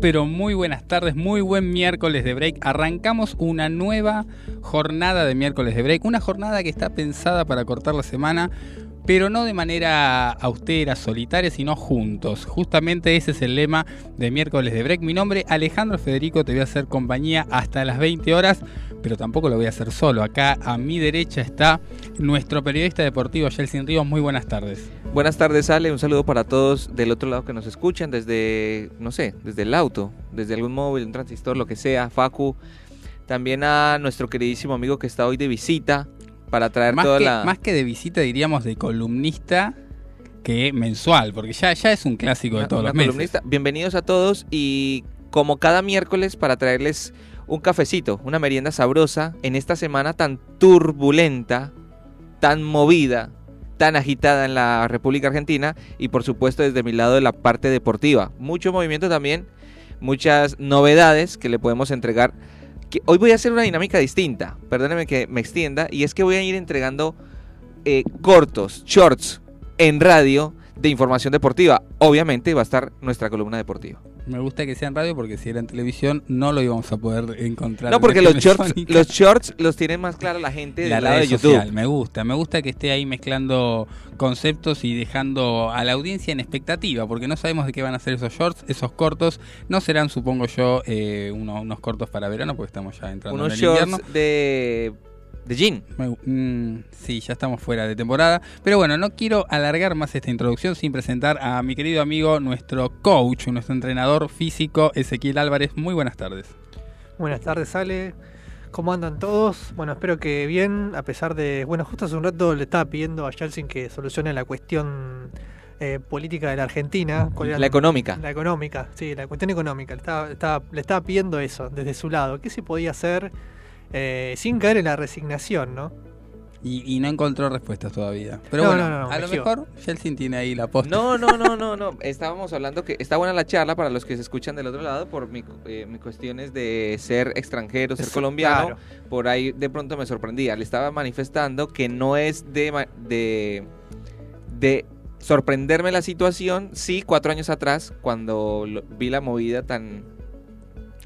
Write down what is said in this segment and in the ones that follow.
Pero muy buenas tardes, muy buen miércoles de break. Arrancamos una nueva jornada de miércoles de break, una jornada que está pensada para cortar la semana, pero no de manera austera, solitaria, sino juntos. Justamente ese es el lema de miércoles de break. Mi nombre Alejandro Federico, te voy a hacer compañía hasta las 20 horas, pero tampoco lo voy a hacer solo. Acá a mi derecha está nuestro periodista deportivo, Yelsin Ríos. Muy buenas tardes. Buenas tardes, Ale. Un saludo para todos del otro lado que nos escuchan desde, no sé, desde el auto, desde algún móvil, un transistor, lo que sea, Facu. También a nuestro queridísimo amigo que está hoy de visita para traer más toda que, la... Más que de visita, diríamos de columnista que mensual, porque ya, ya es un clásico de una- todos una los meses. columnista. Bienvenidos a todos y como cada miércoles para traerles un cafecito, una merienda sabrosa en esta semana tan turbulenta, tan movida, tan agitada en la República Argentina y por supuesto desde mi lado de la parte deportiva. Mucho movimiento también, muchas novedades que le podemos entregar. Hoy voy a hacer una dinámica distinta, perdónenme que me extienda, y es que voy a ir entregando eh, cortos, shorts en radio de información deportiva. Obviamente va a estar nuestra columna deportiva. Me gusta que sea en radio porque si era en televisión no lo íbamos a poder encontrar. No, porque la los shorts, los shorts los tiene más clara la gente la del lado red de YouTube. social, me gusta, me gusta que esté ahí mezclando conceptos y dejando a la audiencia en expectativa, porque no sabemos de qué van a ser esos shorts, esos cortos, no serán, supongo yo, eh, uno- unos cortos para verano, porque estamos ya entrando Unos en el shorts invierno. de, de jean. Me- mm, sí, ya estamos fuera de temporada. Pero bueno, no quiero alargar más esta introducción sin presentar a mi querido amigo, nuestro coach, nuestro entrenador físico, Ezequiel Álvarez. Muy buenas tardes. Buenas tardes, Ale. ¿Cómo andan todos? Bueno, espero que bien, a pesar de... Bueno, justo hace un rato le estaba pidiendo a Yeltsin que solucione la cuestión eh, política de la Argentina. ¿Cuál era La económica. La económica, sí, la cuestión económica. Le estaba, estaba- le estaba pidiendo eso desde su lado. ¿Qué se podía hacer eh, sin caer en la resignación, no? Y, y no encontró respuestas todavía. Pero No, bueno, no, no, a me lo mejor Yeltsin tiene ahí la posta. No, no, no, no, no. Estábamos hablando que está buena la charla para los que se escuchan del otro lado por mi, eh, mis cuestiones de ser extranjero, ser Eso, colombiano. claro. Por ahí de pronto me sorprendía. Le estaba manifestando que no es de, de, de sorprenderme la situación. Sí, cuatro años atrás, cuando lo- vi la movida tan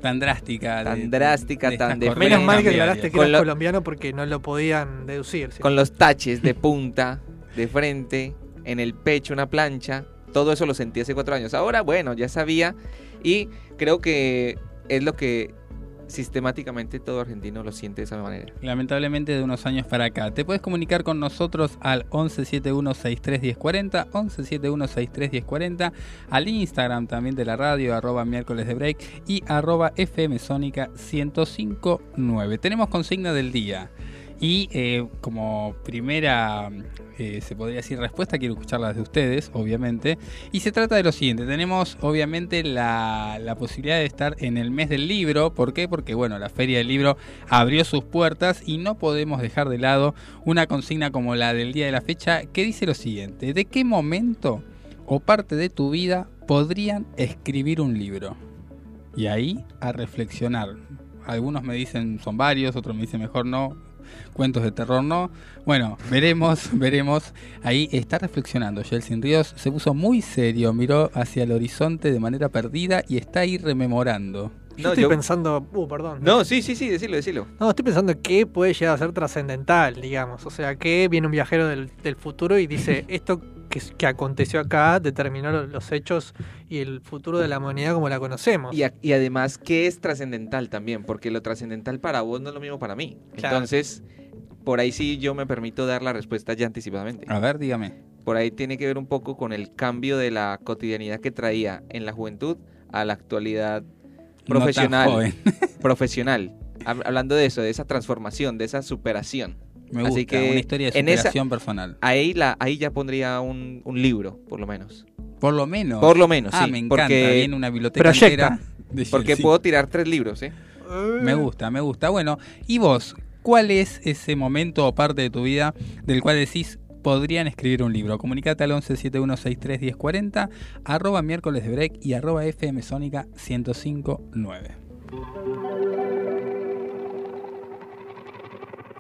Tan drástica. Tan drástica, estas tan de Menos mal que aclaraste que Con eras lo- colombiano porque no lo podían deducir. ¿sí? con los taches de punta, de frente, en el pecho una plancha. Todo eso lo sentí hace cuatro años. Ahora, bueno, ya sabía y creo que es lo que sistemáticamente todo argentino lo siente de esa manera. Lamentablemente de unos años para acá. Te puedes comunicar con nosotros al 1171631040, 1171631040, al Instagram también de la radio, arroba miércoles de break y arroba FM Sónica 1059. Tenemos consigna del día. Y eh, como primera, eh, se podría decir respuesta, quiero escucharla de ustedes, obviamente. Y se trata de lo siguiente, tenemos obviamente la, la posibilidad de estar en el mes del libro. ¿Por qué? Porque bueno, la Feria del Libro abrió sus puertas y no podemos dejar de lado una consigna como la del día de la fecha que dice lo siguiente, ¿de qué momento o parte de tu vida podrían escribir un libro? Y ahí a reflexionar. Algunos me dicen son varios, otros me dicen mejor no. Cuentos de terror no. Bueno, veremos, veremos. Ahí está reflexionando Jelsin Ríos, se puso muy serio, miró hacia el horizonte de manera perdida y está ahí rememorando. Yo No, estoy yo- pensando, uh, perdón. No, sí, sí, sí, decilo, decilo. No, estoy pensando que puede llegar a ser trascendental, digamos. O sea, que viene un viajero del, del futuro y dice, esto que, que aconteció acá determinó lo- los hechos y el futuro de la humanidad como la conocemos. Y, a- y además, ¿qué es trascendental también? Porque lo trascendental para vos no es lo mismo para mí. Claro. Entonces, por ahí sí yo me permito dar la respuesta ya anticipadamente. A ver, dígame. Por ahí tiene que ver un poco con el cambio de la cotidianidad que traía en la juventud a la actualidad No tan profesional. joven. profesional. Hab- Hablando de eso, de esa transformación, de esa superación. Me Así gusta, que una historia de en esa- superación personal. Ahí, la, ahí ya pondría un, un libro, por lo menos. Por lo menos. Por lo menos, ah, sí. me encanta. porque Viene una biblioteca entera de porque puedo tirar tres libros, ¿eh? Me gusta, me gusta. Bueno, ¿y vos? ¿Cuál es ese momento o parte de tu vida del cual decís podrían escribir un libro? Comunicate al 1171631040, arroba miércoles de break y arroba FM Sónica 1059.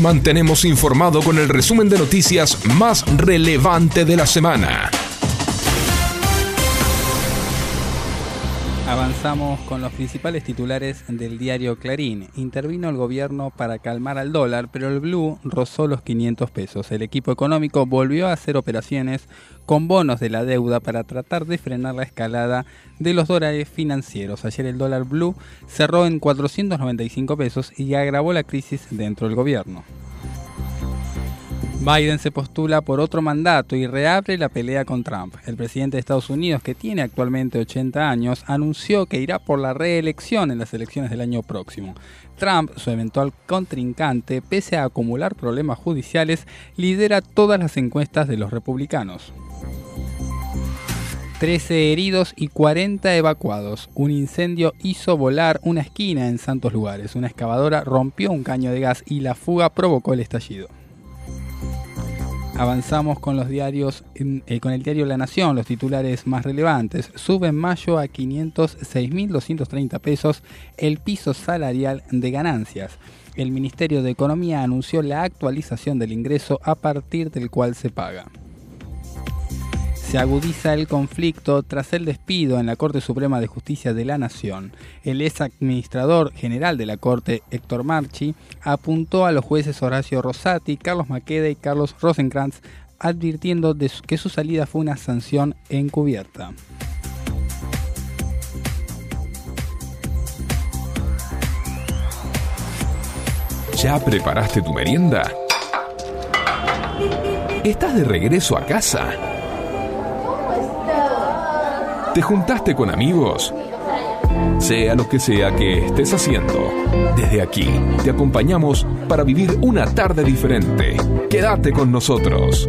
Te mantenemos informado con el resumen de noticias más relevante de la semana. Avanzamos con los principales titulares del diario Clarín. Intervino el gobierno para calmar al dólar, pero el blue rozó los 500 pesos. El equipo económico volvió a hacer operaciones con bonos de la deuda para tratar de frenar la escalada de los dólares financieros. Ayer el dólar blue cerró en 495 pesos y agravó la crisis dentro del gobierno. Biden se postula por otro mandato y reabre la pelea con Trump. El presidente de Estados Unidos, que tiene actualmente 80 años, anunció que irá por la reelección en las elecciones del año próximo. Trump, su eventual contrincante, pese a acumular problemas judiciales, lidera todas las encuestas de los republicanos. 13 heridos y 40 evacuados. Un incendio hizo volar una esquina en Santos Lugares. Una excavadora rompió un caño de gas y la fuga provocó el estallido. Avanzamos con los diarios, eh, con el diario La Nación, los titulares más relevantes. Sube en mayo a 506.230 pesos el piso salarial de ganancias. El Ministerio de Economía anunció la actualización del ingreso a partir del cual se paga. Se agudiza el conflicto tras el despido en la Corte Suprema de Justicia de la Nación. El ex administrador general de la Corte, Héctor Marchi, apuntó a los jueces Horacio Rosati, Carlos Maqueda y Carlos Rosenkrantz, advirtiendo que su salida fue una sanción encubierta. ¿Ya preparaste tu merienda? ¿Estás de regreso a casa? ¿Te juntaste con amigos? Sea lo que sea que estés haciendo, desde aquí te acompañamos para vivir una tarde diferente. Quédate con nosotros.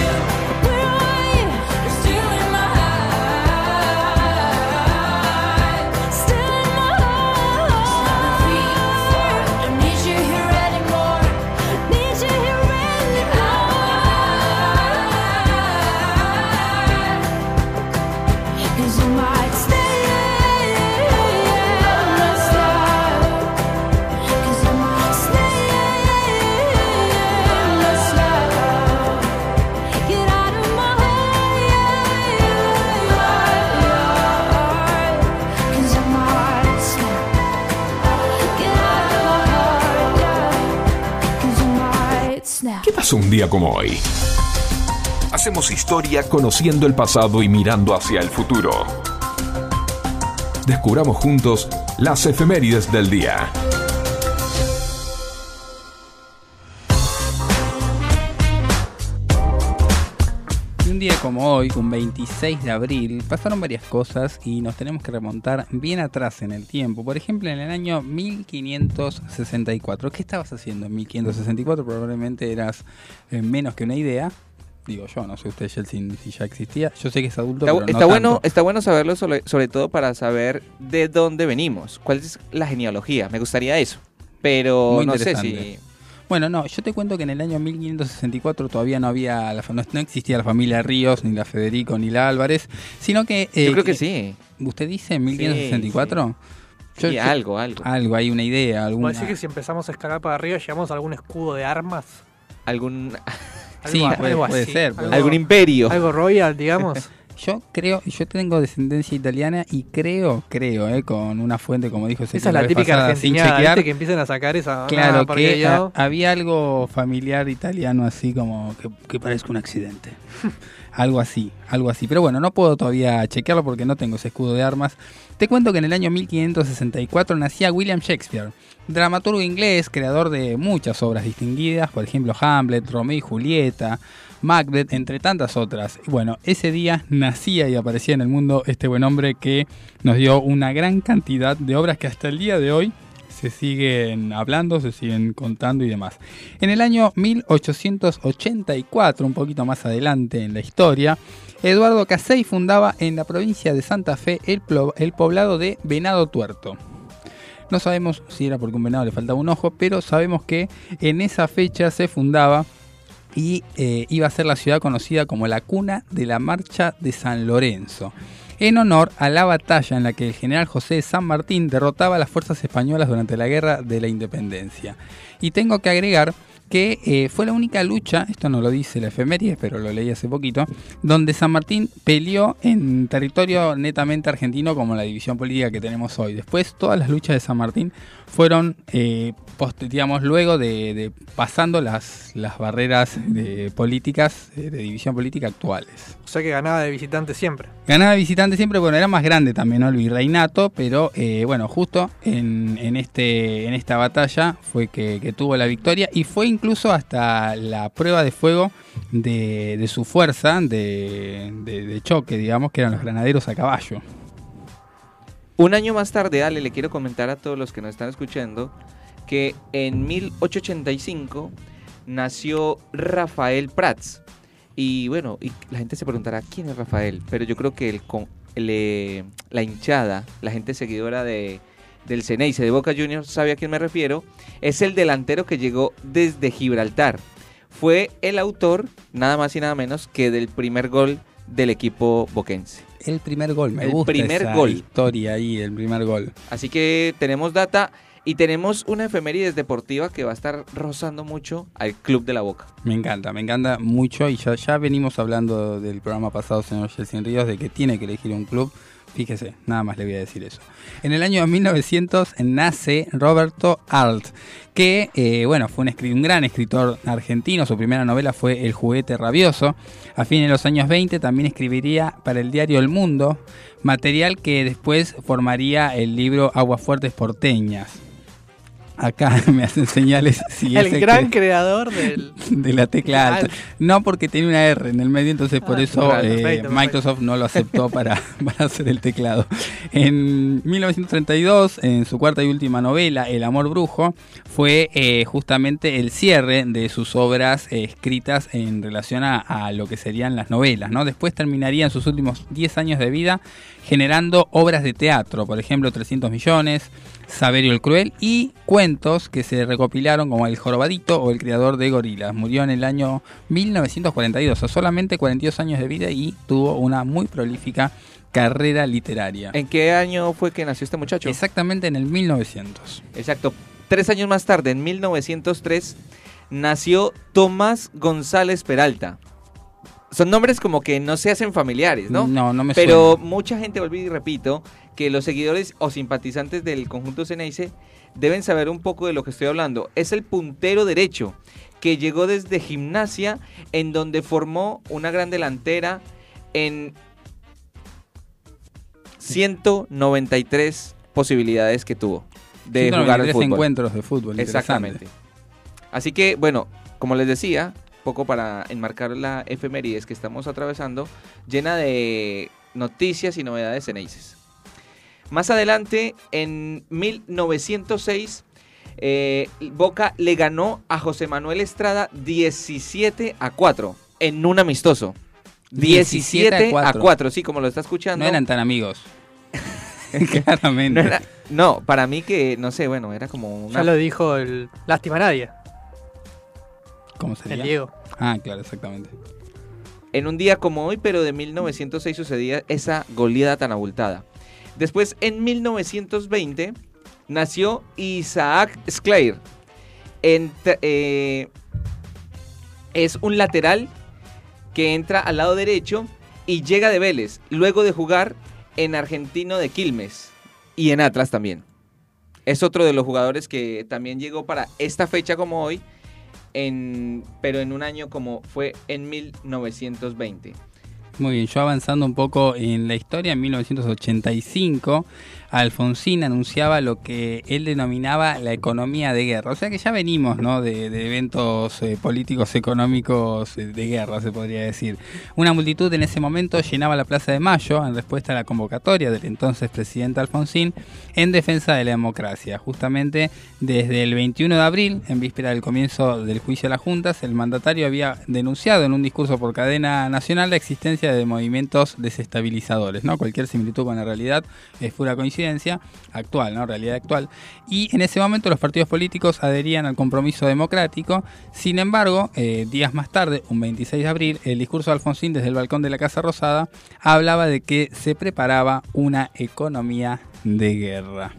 Snap. ¿Qué pasó un día como hoy? Hacemos historia conociendo el pasado y mirando hacia el futuro. Descubramos juntos las efemérides del día. Como hoy, un 26 de abril, pasaron varias cosas y nos tenemos que remontar bien atrás en el tiempo. Por ejemplo, en el año 1564. ¿Qué estabas haciendo en 1564? Probablemente eras eh, menos que una idea. Digo yo, no sé usted, Jelsin, si ya existía. Yo sé que es adulto, Está, pero no está bueno, está bueno saberlo sobre, sobre todo para saber de dónde venimos, cuál es la genealogía. Me gustaría eso. Pero Muy no sé si... Bueno, no, yo te cuento que en el año 1564 todavía no había, la no, no existía la familia Ríos, ni la Federico, ni la Álvarez, sino que... eh, Yo creo que sí. ¿Usted dice 1564? Yo- Sí, yo- algo, algo. Algo, hay una idea, alguna... ¿Vos decís que si empezamos a escalar para arriba llegamos a algún escudo de armas? Algún, Sí, Algo- puede- algo puede así, ser, algo- algún imperio. Algo royal, digamos. Yo creo, yo tengo descendencia italiana y creo, creo, eh, con una fuente, como dijo Esa es la típica. Que empiecen a sacar esa. Claro, nada, porque que había algo familiar italiano así como que, que parezca un accidente. algo así, algo así. Pero bueno, no puedo todavía chequearlo porque no tengo ese escudo de armas. Te cuento que en el año 1564 nacía William Shakespeare, dramaturgo inglés, creador de muchas obras distinguidas, por ejemplo Hamlet, Romeo y Julieta, Macbeth, entre tantas otras. Bueno, ese día nacía y aparecía en el mundo este buen hombre que nos dio una gran cantidad de obras que hasta el día de hoy se siguen hablando, se siguen contando y demás. En el año 1884, un poquito más adelante en la historia, Eduardo Casey fundaba en la provincia de Santa Fe el, el poblado de Venado Tuerto. No sabemos si era porque un venado le faltaba un ojo, pero sabemos que en esa fecha se fundaba y eh, iba a ser la ciudad conocida como la cuna de la marcha de San Lorenzo, en honor a la batalla en la que el general José de San Martín derrotaba a las fuerzas españolas durante la guerra de la independencia. Y tengo que agregar que eh, fue la única lucha, esto no lo dice la efeméride, pero lo leí hace poquito, donde San Martín peleó en territorio netamente argentino como la división política que tenemos hoy. Después todas las luchas de San Martín fueron, eh, post- digamos, luego de, de pasando las, las barreras de políticas, eh, de división política actuales. O sea que ganaba de visitante siempre. Ganaba visitante siempre, bueno, era más grande también, ¿no? El virreinato, pero eh, bueno, justo en, en este, en esta batalla fue que, que tuvo la victoria y fue incluso hasta la prueba de fuego de, de su fuerza de, de- de choque, digamos, que eran los granaderos a caballo. Un año más tarde, Ale, le quiero comentar a todos los que nos están escuchando que en 1885 nació Rafael Prats. Y bueno, y la gente se preguntará quién es Rafael, pero yo creo que el, la hinchada, la gente seguidora de, del Ceneice de Boca Juniors sabe a quién me refiero. Es el delantero que llegó desde Gibraltar. Fue el autor, nada más y nada menos, que del primer gol del equipo boquense. El primer gol, me El gusta primer esa gol. historia ahí, el primer gol. Así que tenemos data y tenemos una efemérides deportiva que va a estar rozando mucho al Club de la Boca. Me encanta, me encanta mucho y ya, ya venimos hablando del programa pasado, señor Jelsin Ríos, de que tiene que elegir un club. Fíjese, nada más le voy a decir eso. En el año 1900 nace Roberto Arlt, que eh, bueno, fue un, gran escritor argentino. Su primera novela fue El juguete rabioso. A fines de los años 20 también escribiría para el diario El Mundo, material que después formaría el libro Aguas Fuertes Porteñas. Acá me hacen señales si el gran creador del. de la tecla alta. No porque tiene una R en el medio, entonces por Ah, eso claro, eh, perfecto, perfecto. Microsoft no lo aceptó para, para hacer el teclado. En 1932, en su cuarta y última novela, El amor brujo, fue eh, justamente el cierre de sus obras eh, escritas en relación a, a lo que serían las novelas. ¿no? Después terminaría en sus últimos 10 años de vida generando obras de teatro, por ejemplo 300 millones, Saberio el Cruel y cuentos que se recopilaron como El Jorobadito o El Criador de Gorilas. Murió en el año 1942, o sea, solamente 42 años de vida y tuvo una muy prolífica carrera literaria. ¿En qué año fue que nació este muchacho? Exactamente en el 1900. Exacto. Tres años más tarde, en 1903, nació Tomás González Peralta. Son nombres como que no se hacen familiares, ¿no? No, no me Pero suena. mucha gente, olvido y repito, que los seguidores o simpatizantes del conjunto Ceneice deben saber un poco de lo que estoy hablando. Es el puntero derecho que llegó desde gimnasia, en donde formó una gran delantera en 193 posibilidades que tuvo de jugar al 193 fútbol. encuentros de fútbol. Exactamente. Así que, bueno, como les decía, poco para enmarcar la efemérides que estamos atravesando, llena de noticias y novedades en. Más adelante, en 1906, eh, Boca le ganó a José Manuel Estrada 17 a 4 en un amistoso. 17 a 4, 4. sí, como lo está escuchando. No eran tan amigos. Claramente. No, era- no, para mí que, no sé, bueno, era como una... Ya lo dijo el Lástima a Nadie, ¿Cómo sería? el Diego. Ah, claro, exactamente. En un día como hoy, pero de 1906 sucedía esa goleada tan abultada. Después, en 1920, nació Isaac Sclair. Eh, es un lateral que entra al lado derecho y llega de Vélez, luego de jugar en Argentino de Quilmes y en Atlas también. Es otro de los jugadores que también llegó para esta fecha como hoy, pero en un año como fue en 1920. Muy bien, yo avanzando un poco en la historia, en 1985, Alfonsín anunciaba lo que él denominaba la economía de guerra. O sea que ya venimos ¿no? de, eventos eh, políticos económicos eh, de guerra, se podría decir. Una multitud en ese momento llenaba la Plaza de Mayo en respuesta a la convocatoria del entonces presidente Alfonsín en defensa de la democracia. Justamente desde el 21 de abril, en víspera del comienzo del juicio a las juntas, el mandatario había denunciado en un discurso por cadena nacional la existencia de movimientos desestabilizadores. ¿no? Cualquier similitud con la realidad es pura coincidencia actual, ¿no? realidad actual. Y en ese momento los partidos políticos adherían al compromiso democrático. Sin embargo, eh, días más tarde, un 26 de abril, el discurso de Alfonsín desde el balcón de la Casa Rosada hablaba de que se preparaba una economía de guerra.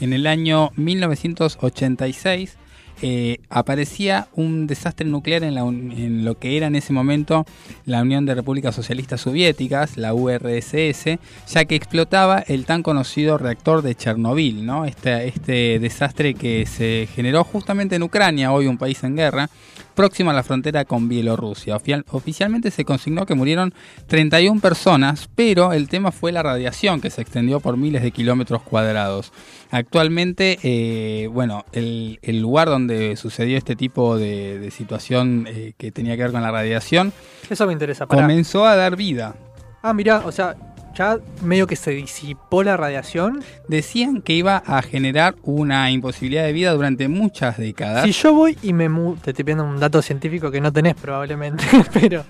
En el año 1986 eh, aparecía un desastre nuclear en, la en lo que era en ese momento la Unión de Repúblicas Socialistas Soviéticas, la URSS, ya que explotaba el tan conocido reactor de Chernobyl, ¿no? este, este desastre que se generó justamente en Ucrania, hoy un país en guerra, próximo a la frontera con Bielorrusia. Oficialmente se consignó que murieron 31 personas, pero el tema fue la radiación que se extendió por miles de kilómetros cuadrados. Actualmente, eh, bueno, el, el lugar donde sucedió este tipo de, de situación eh, que tenía que ver con la radiación Eso me interesa. Pará. comenzó a dar vida. Ah, mira, o sea, ya medio que se disipó la radiación. Decían que iba a generar una imposibilidad de vida durante muchas décadas. Si yo voy y me mudo, te estoy pidiendo un dato científico que no tenés probablemente, pero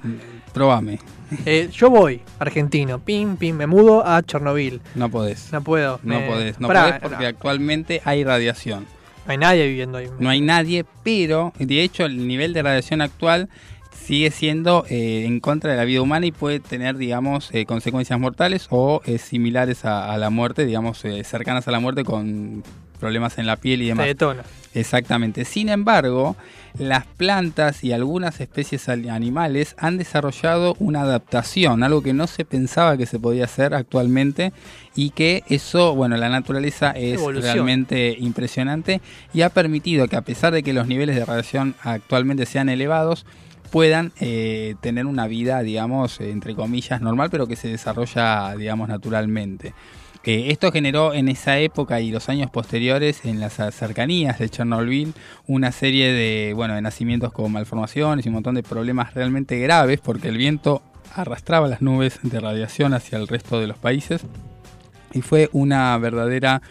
Probame, eh, yo voy, argentino, pim, pim, me mudo a Chernobyl. no podés. No puedo. No me- podés, no Pará, podés porque no, actualmente hay radiación. no hay nadie viviendo ahí. No hay nadie, pero de hecho el nivel de radiación actual sigue siendo eh, en contra de la vida humana y puede tener, digamos, eh, consecuencias mortales o eh, similares a, a la muerte, digamos, eh, cercanas a la muerte con problemas en la piel y Se demás. detona. Exactamente. Sin embargo, las plantas y algunas especies al- animales han desarrollado una adaptación, algo que no se pensaba que se podía hacer actualmente y que eso, bueno, la naturaleza es Evolución. realmente impresionante y ha permitido que a pesar de que los niveles de radiación actualmente sean elevados, puedan eh, tener una vida, digamos, entre comillas, normal, pero que se desarrolla, digamos, naturalmente. Eh, esto generó en esa época y los años posteriores en las cercanías de Chernobyl una serie de, bueno, de nacimientos con malformaciones y un montón de problemas realmente graves porque el viento arrastraba las nubes de radiación hacia el resto de los países y fue una verdadera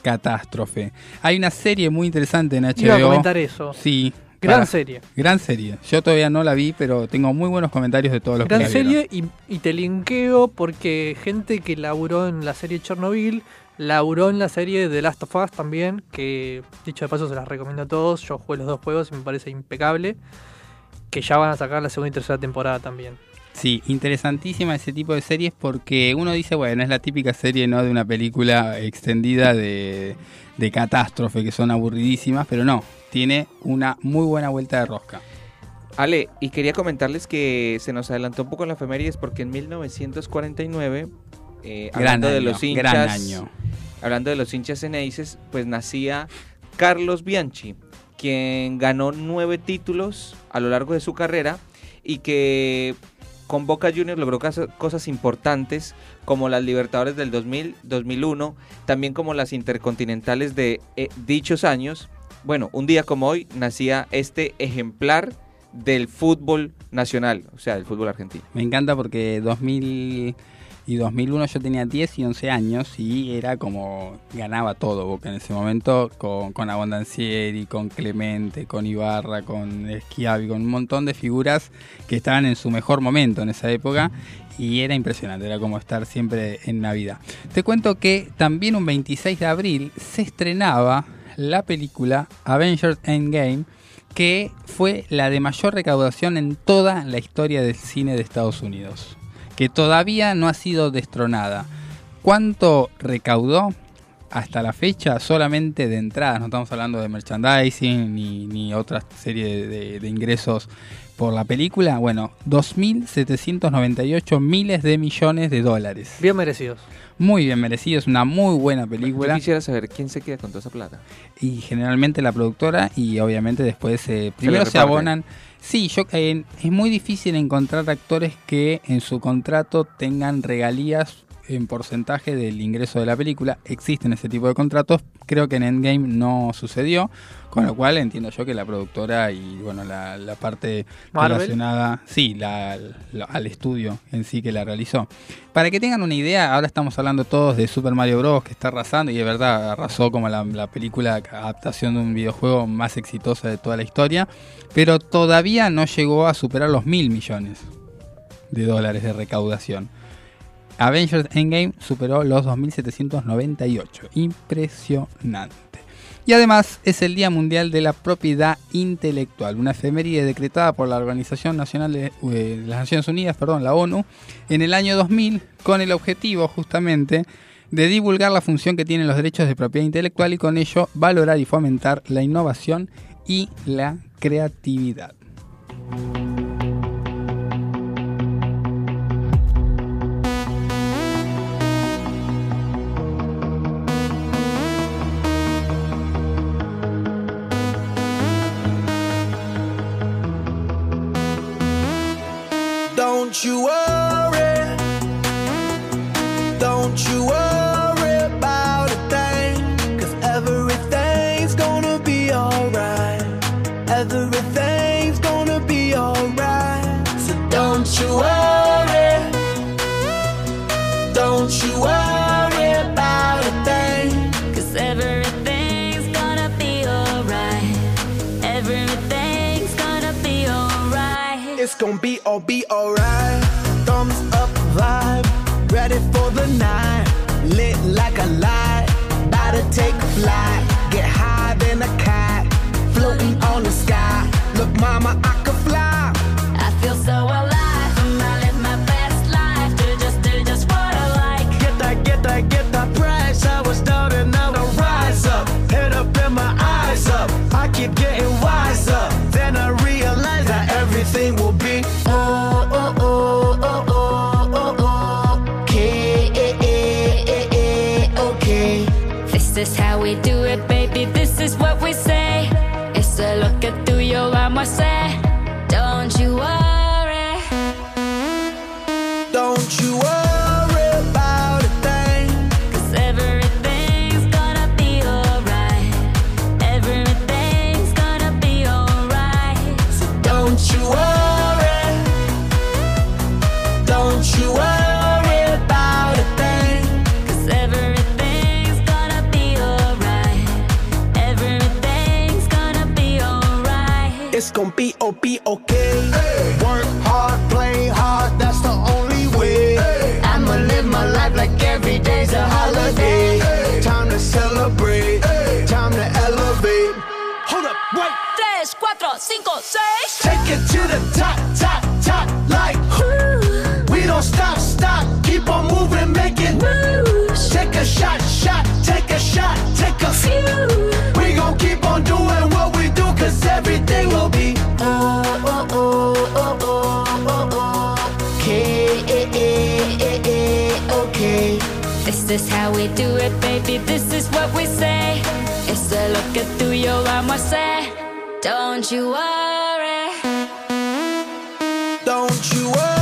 catástrofe. Hay una serie muy interesante en Iba a HBO. comentar eso. Sí. Gran para- serie. Gran serie. Yo todavía no la vi, pero tengo muy buenos comentarios de todos los que Gran la vieron. serie y, y te linkeo porque gente que laburó en la serie Chernobyl, laburó en la serie The Last of Us también, que dicho de paso se las recomiendo a todos. Yo jugué los dos juegos y me parece impecable. Que ya van a sacar la segunda y tercera temporada también. Sí, interesantísima ese tipo de series porque uno dice, bueno, es la típica serie no de una película extendida de, de catástrofe que son aburridísimas, pero no, tiene una muy buena vuelta de rosca. Ale, y quería comentarles que se nos adelantó un poco la efemérides porque en 1949, eh, hablando año, de los hinchas, año. hablando de los hinchas Eneises, pues nacía Carlos Bianchi, quien ganó nueve títulos a lo largo de su carrera y que con Boca Juniors logró cosas importantes como las Libertadores del 2000, 2001, también como las Intercontinentales de eh, dichos años. Bueno, un día como hoy nacía este ejemplar del fútbol nacional, o sea, del fútbol argentino. Me encanta porque 2000 y 2001 yo tenía 10 y 11 años y era como ganaba todo Boca en ese momento con, con Abondancieri, con Clemente, con Ibarra, con Schiavi, con un montón de figuras que estaban en su mejor momento en esa época y era impresionante, era como estar siempre en Navidad. Te cuento que también un 26 de abril se estrenaba la película Avengers Endgame que fue la de mayor recaudación en toda la historia del cine de Estados Unidos que todavía no ha sido destronada. ¿Cuánto recaudó? Hasta la fecha solamente de entradas, no estamos hablando de merchandising ni, ni otra serie de, de ingresos por la película. Bueno, 2.798 miles de millones de dólares. Bien merecidos. Muy bien merecido, es una muy buena película. Yo quisiera saber quién se queda con toda esa plata. Y generalmente la productora y obviamente después eh, primero se, abonan. Sí, yo, eh, es muy difícil encontrar actores que en su contrato tengan regalías en porcentaje del ingreso de la película. Existen ese tipo de contratos. Creo que en Endgame no sucedió. Con lo cual entiendo yo que la productora y bueno la, la parte Marvel. relacionada, sí, la, la- al estudio en sí que la realizó. Para que tengan una idea, ahora estamos hablando todos de Super Mario Bros. que está arrasando y de verdad arrasó como la, la película adaptación de un videojuego más exitosa de toda la historia, pero todavía no llegó a superar los mil millones de dólares de recaudación. Avengers Endgame superó los 2.798. Impresionante. Y además es el Día Mundial de la Propiedad Intelectual, una efeméride decretada por la Organización Nacional de, eh, las Naciones Unidas, perdón, la ONU, en el año 2000 con el objetivo justamente de divulgar la función que tienen los derechos de propiedad intelectual y con ello valorar y fomentar la innovación y la creatividad. Don't you worry. Don't you worry about a thing. Cause everything's gonna be alright. Everything's gonna be alright. So don't you worry. Be all be alright. Thumbs up vibe, ready for the night. Lit like a light, about to take flight. Get high than a kite, floating on the sky. Look, mama, I take a few. We gon' keep on doing what we do, cause everything will be oh, oh, oh, oh, oh, oh, oh. Okay, okay. This is how we do it, baby. This is what we say. It's a look at through your armor, say. Don't you worry. Don't you worry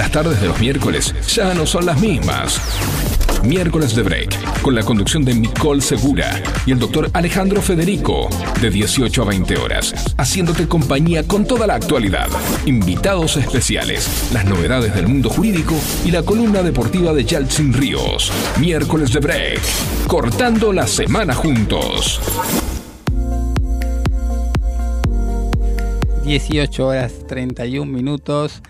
Las tardes de los miércoles ya no son las mismas. Miércoles de Break, con la conducción de Nicole Segura y el doctor Alejandro Federico, de 18 a 20 horas, haciéndote compañía con toda la actualidad, invitados especiales, las novedades del mundo jurídico y la columna deportiva de Yaltsin Ríos. Miércoles de Break, cortando la semana juntos. 18 horas 31 minutos.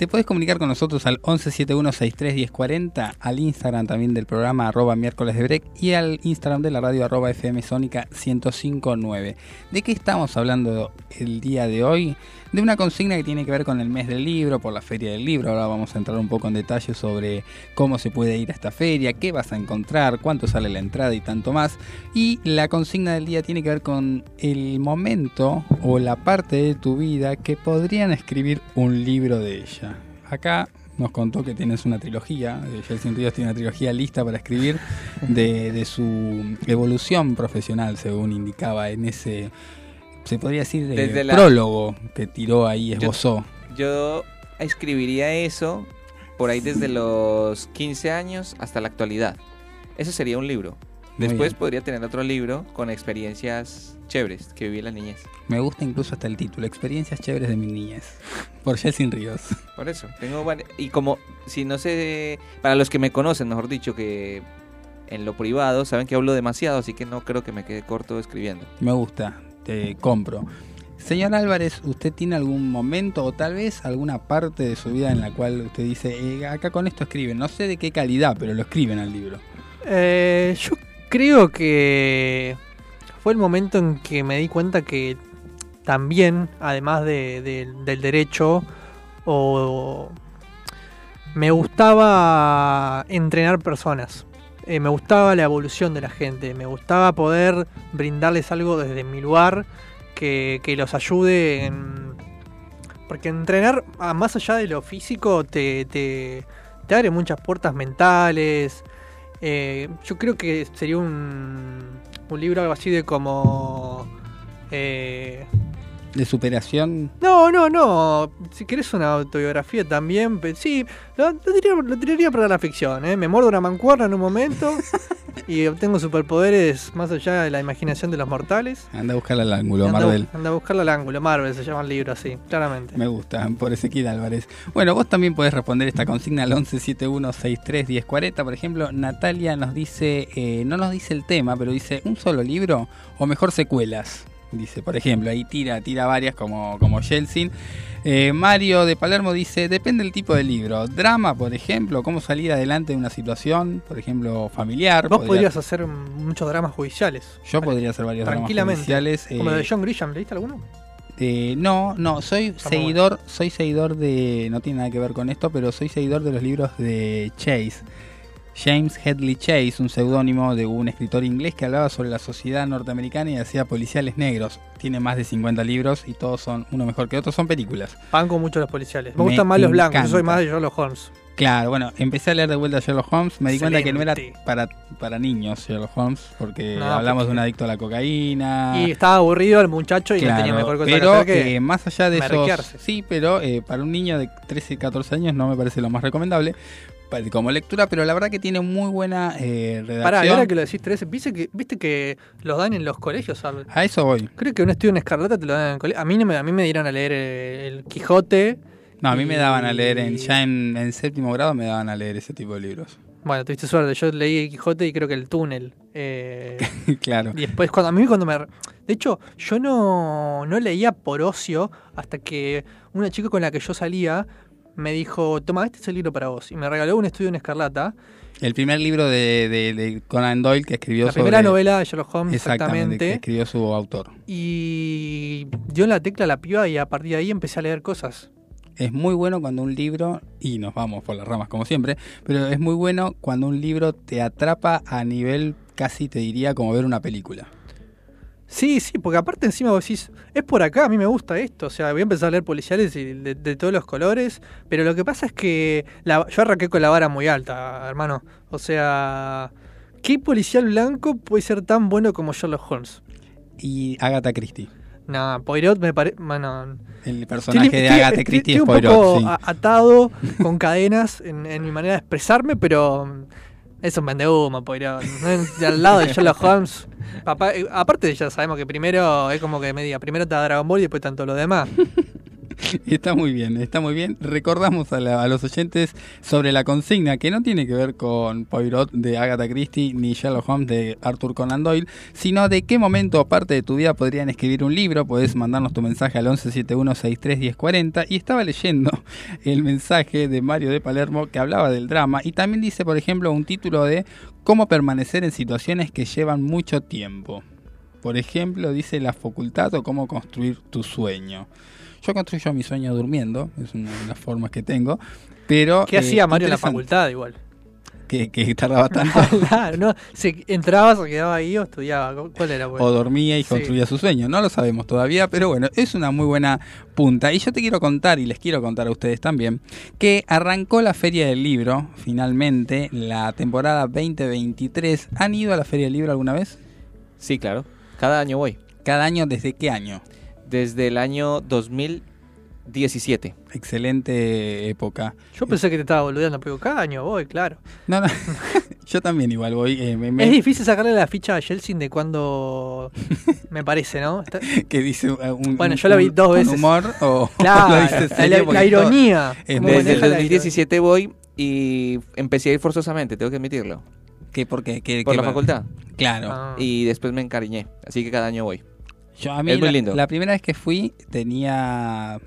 Te puedes comunicar con nosotros al 1171631040, al Instagram también del programa arroba miércoles de break y al Instagram de la radio arroba FM Sónica 1059. ¿De qué estamos hablando el día de hoy? De una consigna que tiene que ver con el mes del libro, por la feria del libro. Ahora vamos a entrar un poco en detalle sobre cómo se puede ir a esta feria, qué vas a encontrar, cuánto sale la entrada y tanto más. Y la consigna del día tiene que ver con el momento o la parte de tu vida que podrían escribir un libro de ella. Acá nos contó que tienes una trilogía, eh, Jelsin Ríos tiene una trilogía lista para escribir de, de su evolución profesional, según indicaba en ese, se podría decir, Desde la- prólogo que tiró ahí, esbozó. Yo escribiría eso por ahí desde los 15 años hasta la actualidad. Eso sería un libro. Después podría tener otro libro con experiencias chéveres que viví en la niñez. Me gusta incluso hasta el título, Experiencias chéveres de mi niñez, por Jelsin Ríos. Por eso, tengo y como si no sé, para los que me conocen, mejor dicho, que en lo privado saben que hablo demasiado, así que no creo que me quede corto escribiendo. Me gusta, compro. Señor Álvarez, ¿usted tiene algún momento o tal vez alguna parte de su vida en la cual usted dice, "Eh, acá con esto escriben, no sé de qué calidad, pero lo escriben al libro? Eh, yo creo que fue el momento en que me di cuenta que también, además de- de- del derecho, o me gustaba entrenar personas. Eh, me gustaba la evolución de la gente. Me gustaba poder brindarles algo desde mi lugar que, que los ayude en... Porque entrenar, más allá de lo físico, te, te, te abre muchas puertas mentales. Eh, yo creo que sería un, un libro algo así de como... eh, De superación, no, no, no. Si querés una autobiografía también, sí, lo, lo tiraría, lo tiraría para la ficción, ¿eh? Me muerdo una mancuerna en un momento y obtengo superpoderes más allá de la imaginación de los mortales. anda a buscarla al ángulo, anda, Marvel. anda a buscarla al ángulo. Marvel se llama el libro así, claramente. Me gusta, por Ezequiel Álvarez. Bueno, vos también podés responder esta consigna al 1171631040. Por ejemplo, Natalia nos dice, eh, no nos dice el tema, pero dice un solo libro o mejor secuelas. Dice, por ejemplo, ahí tira, tira varias como, como Yeltsin. Eh, Mario de Palermo dice, depende del tipo de libro. Drama, por ejemplo, cómo salir adelante de una situación, por ejemplo, familiar. Vos podría- podrías hacer muchos dramas judiciales. Yo podría hacer varios dramas judiciales. Como eh, de John Grisham, ¿leíste alguno? eh, no, no, soy Está seguidor, soy seguidor de, no tiene nada que ver con esto, pero soy seguidor de los libros de Chase. James Headley Chase, un seudónimo de un escritor inglés que hablaba sobre la sociedad norteamericana y hacía policiales negros. Tiene más de 50 libros y todos son uno mejor que otro, son películas. Banco mucho los policiales. Me, Me gustan más los blancos, yo soy más de Sherlock Holmes. Claro, bueno, empecé a leer de vuelta a Sherlock Holmes, me di cuenta que no era para, para niños Sherlock Holmes, porque No, hablamos porque- de un adicto a la cocaína. Y estaba aburrido el muchacho y no tenía Claro, mejor cosa que pero hacer que... eh, más allá de merquearse. sí pero eh, para un niño de 13 14 años no me parece lo más recomendable como lectura pero la verdad que tiene muy buena eh, redacción Pará, ahora que lo decís, Teresa, ¿viste que, ¿viste que los dan en los colegios? A eso voy Creo que un estudio en Escarlata te lo dan en el colegio. A mí, no me, a mí me dieron a leer el, el Quijote. no a mí me daban a leer en, ya en, en séptimo grado me daban a leer ese tipo de libros Bueno, tuviste suerte. Yo leí el Quijote y creo que el túnel. eh, claro y después, cuando a mí, cuando me. De hecho, yo no, no leía por ocio hasta que una chica con la que yo salía me dijo: Toma, este es el libro para vos. Y me regaló un estudio en Escarlata. el primer libro de, de- de Conan Doyle que escribió La sobre primera novela de Sherlock Holmes, exactamente, que escribió su autor Y dio en la tecla la piba y a partir de ahí empecé a leer cosas. Es muy bueno cuando un libro, y nos vamos por las ramas como siempre, pero es muy bueno cuando un libro te atrapa a nivel casi te diría como ver una película. Sí, sí, porque aparte encima vos decís, es por acá, a mí me gusta esto, o sea, voy a empezar a leer policiales y de, de todos los colores, pero lo que pasa es que la- yo arranqué con la vara muy alta, hermano. O sea, ¿qué policial blanco puede ser tan bueno como Sherlock Holmes? Y Agatha Christie. No, Poirot me parece... Bueno, El personaje Estoy- de Agatha Christie estoy es un poco Poirot, sí. a- atado con cadenas en, en mi manera de expresarme, pero es un es de al lado de Sherlock Holmes. Papá, eh, aparte ya sabemos que primero es como que me diga, primero da Dragon Ball y después tanto lo demás. Está muy bien, está muy bien. Recordamos a, la- a los oyentes sobre la consigna que no tiene que ver con Poirot de Agatha Christie ni Sherlock Holmes de Arthur Conan Doyle, sino de qué momento o parte de tu vida podrían escribir un libro. Podés mandarnos tu mensaje al 1171631040 y estaba leyendo el mensaje de Mario de Palermo que hablaba del drama y también dice, por ejemplo, un título de cómo permanecer en situaciones que llevan mucho tiempo. Por ejemplo, dice la facultad o cómo construir tu sueño. Yo construyo mi sueño durmiendo, es una de las formas que tengo. Pero, ¿Qué eh, hacía Mario en la facultad igual? Que, que tardaba tanto. claro, ¿no? Se, entraba, se quedaba ahí o estudiaba. ¿Cuál era? pues? o dormía y Sí. construía su sueño. No lo sabemos todavía, pero bueno, es una muy buena punta. Y yo te quiero contar, y les quiero contar a ustedes también, que arrancó la Feria del Libro, finalmente, la temporada 2023. ¿Han ido a la Feria del Libro alguna vez? Sí, claro. Cada año voy. ¿Cada año desde qué año? Desde el año 2017. Excelente época. Yo pensé que te estaba boludeando, pero cada año voy, claro. No, no, yo también igual voy. eh, me- me- Es difícil sacarle la ficha a Yeltsin de cuando me parece, ¿no? Está- que dice uh, un, Bueno, yo la vi dos veces. humor o Claro, lo dice la, serio la- porque la todo- ironía. es Desde el maneja la 2017 voy y empecé a ir forzosamente, tengo que admitirlo. ¿Qué, por qué? ¿Qué- Por qué la va? facultad. Claro. ironía. Ah. Y después me encariñé. Así que cada año voy. Yo, a mí Es muy la, lindo. la primera vez que fui tenía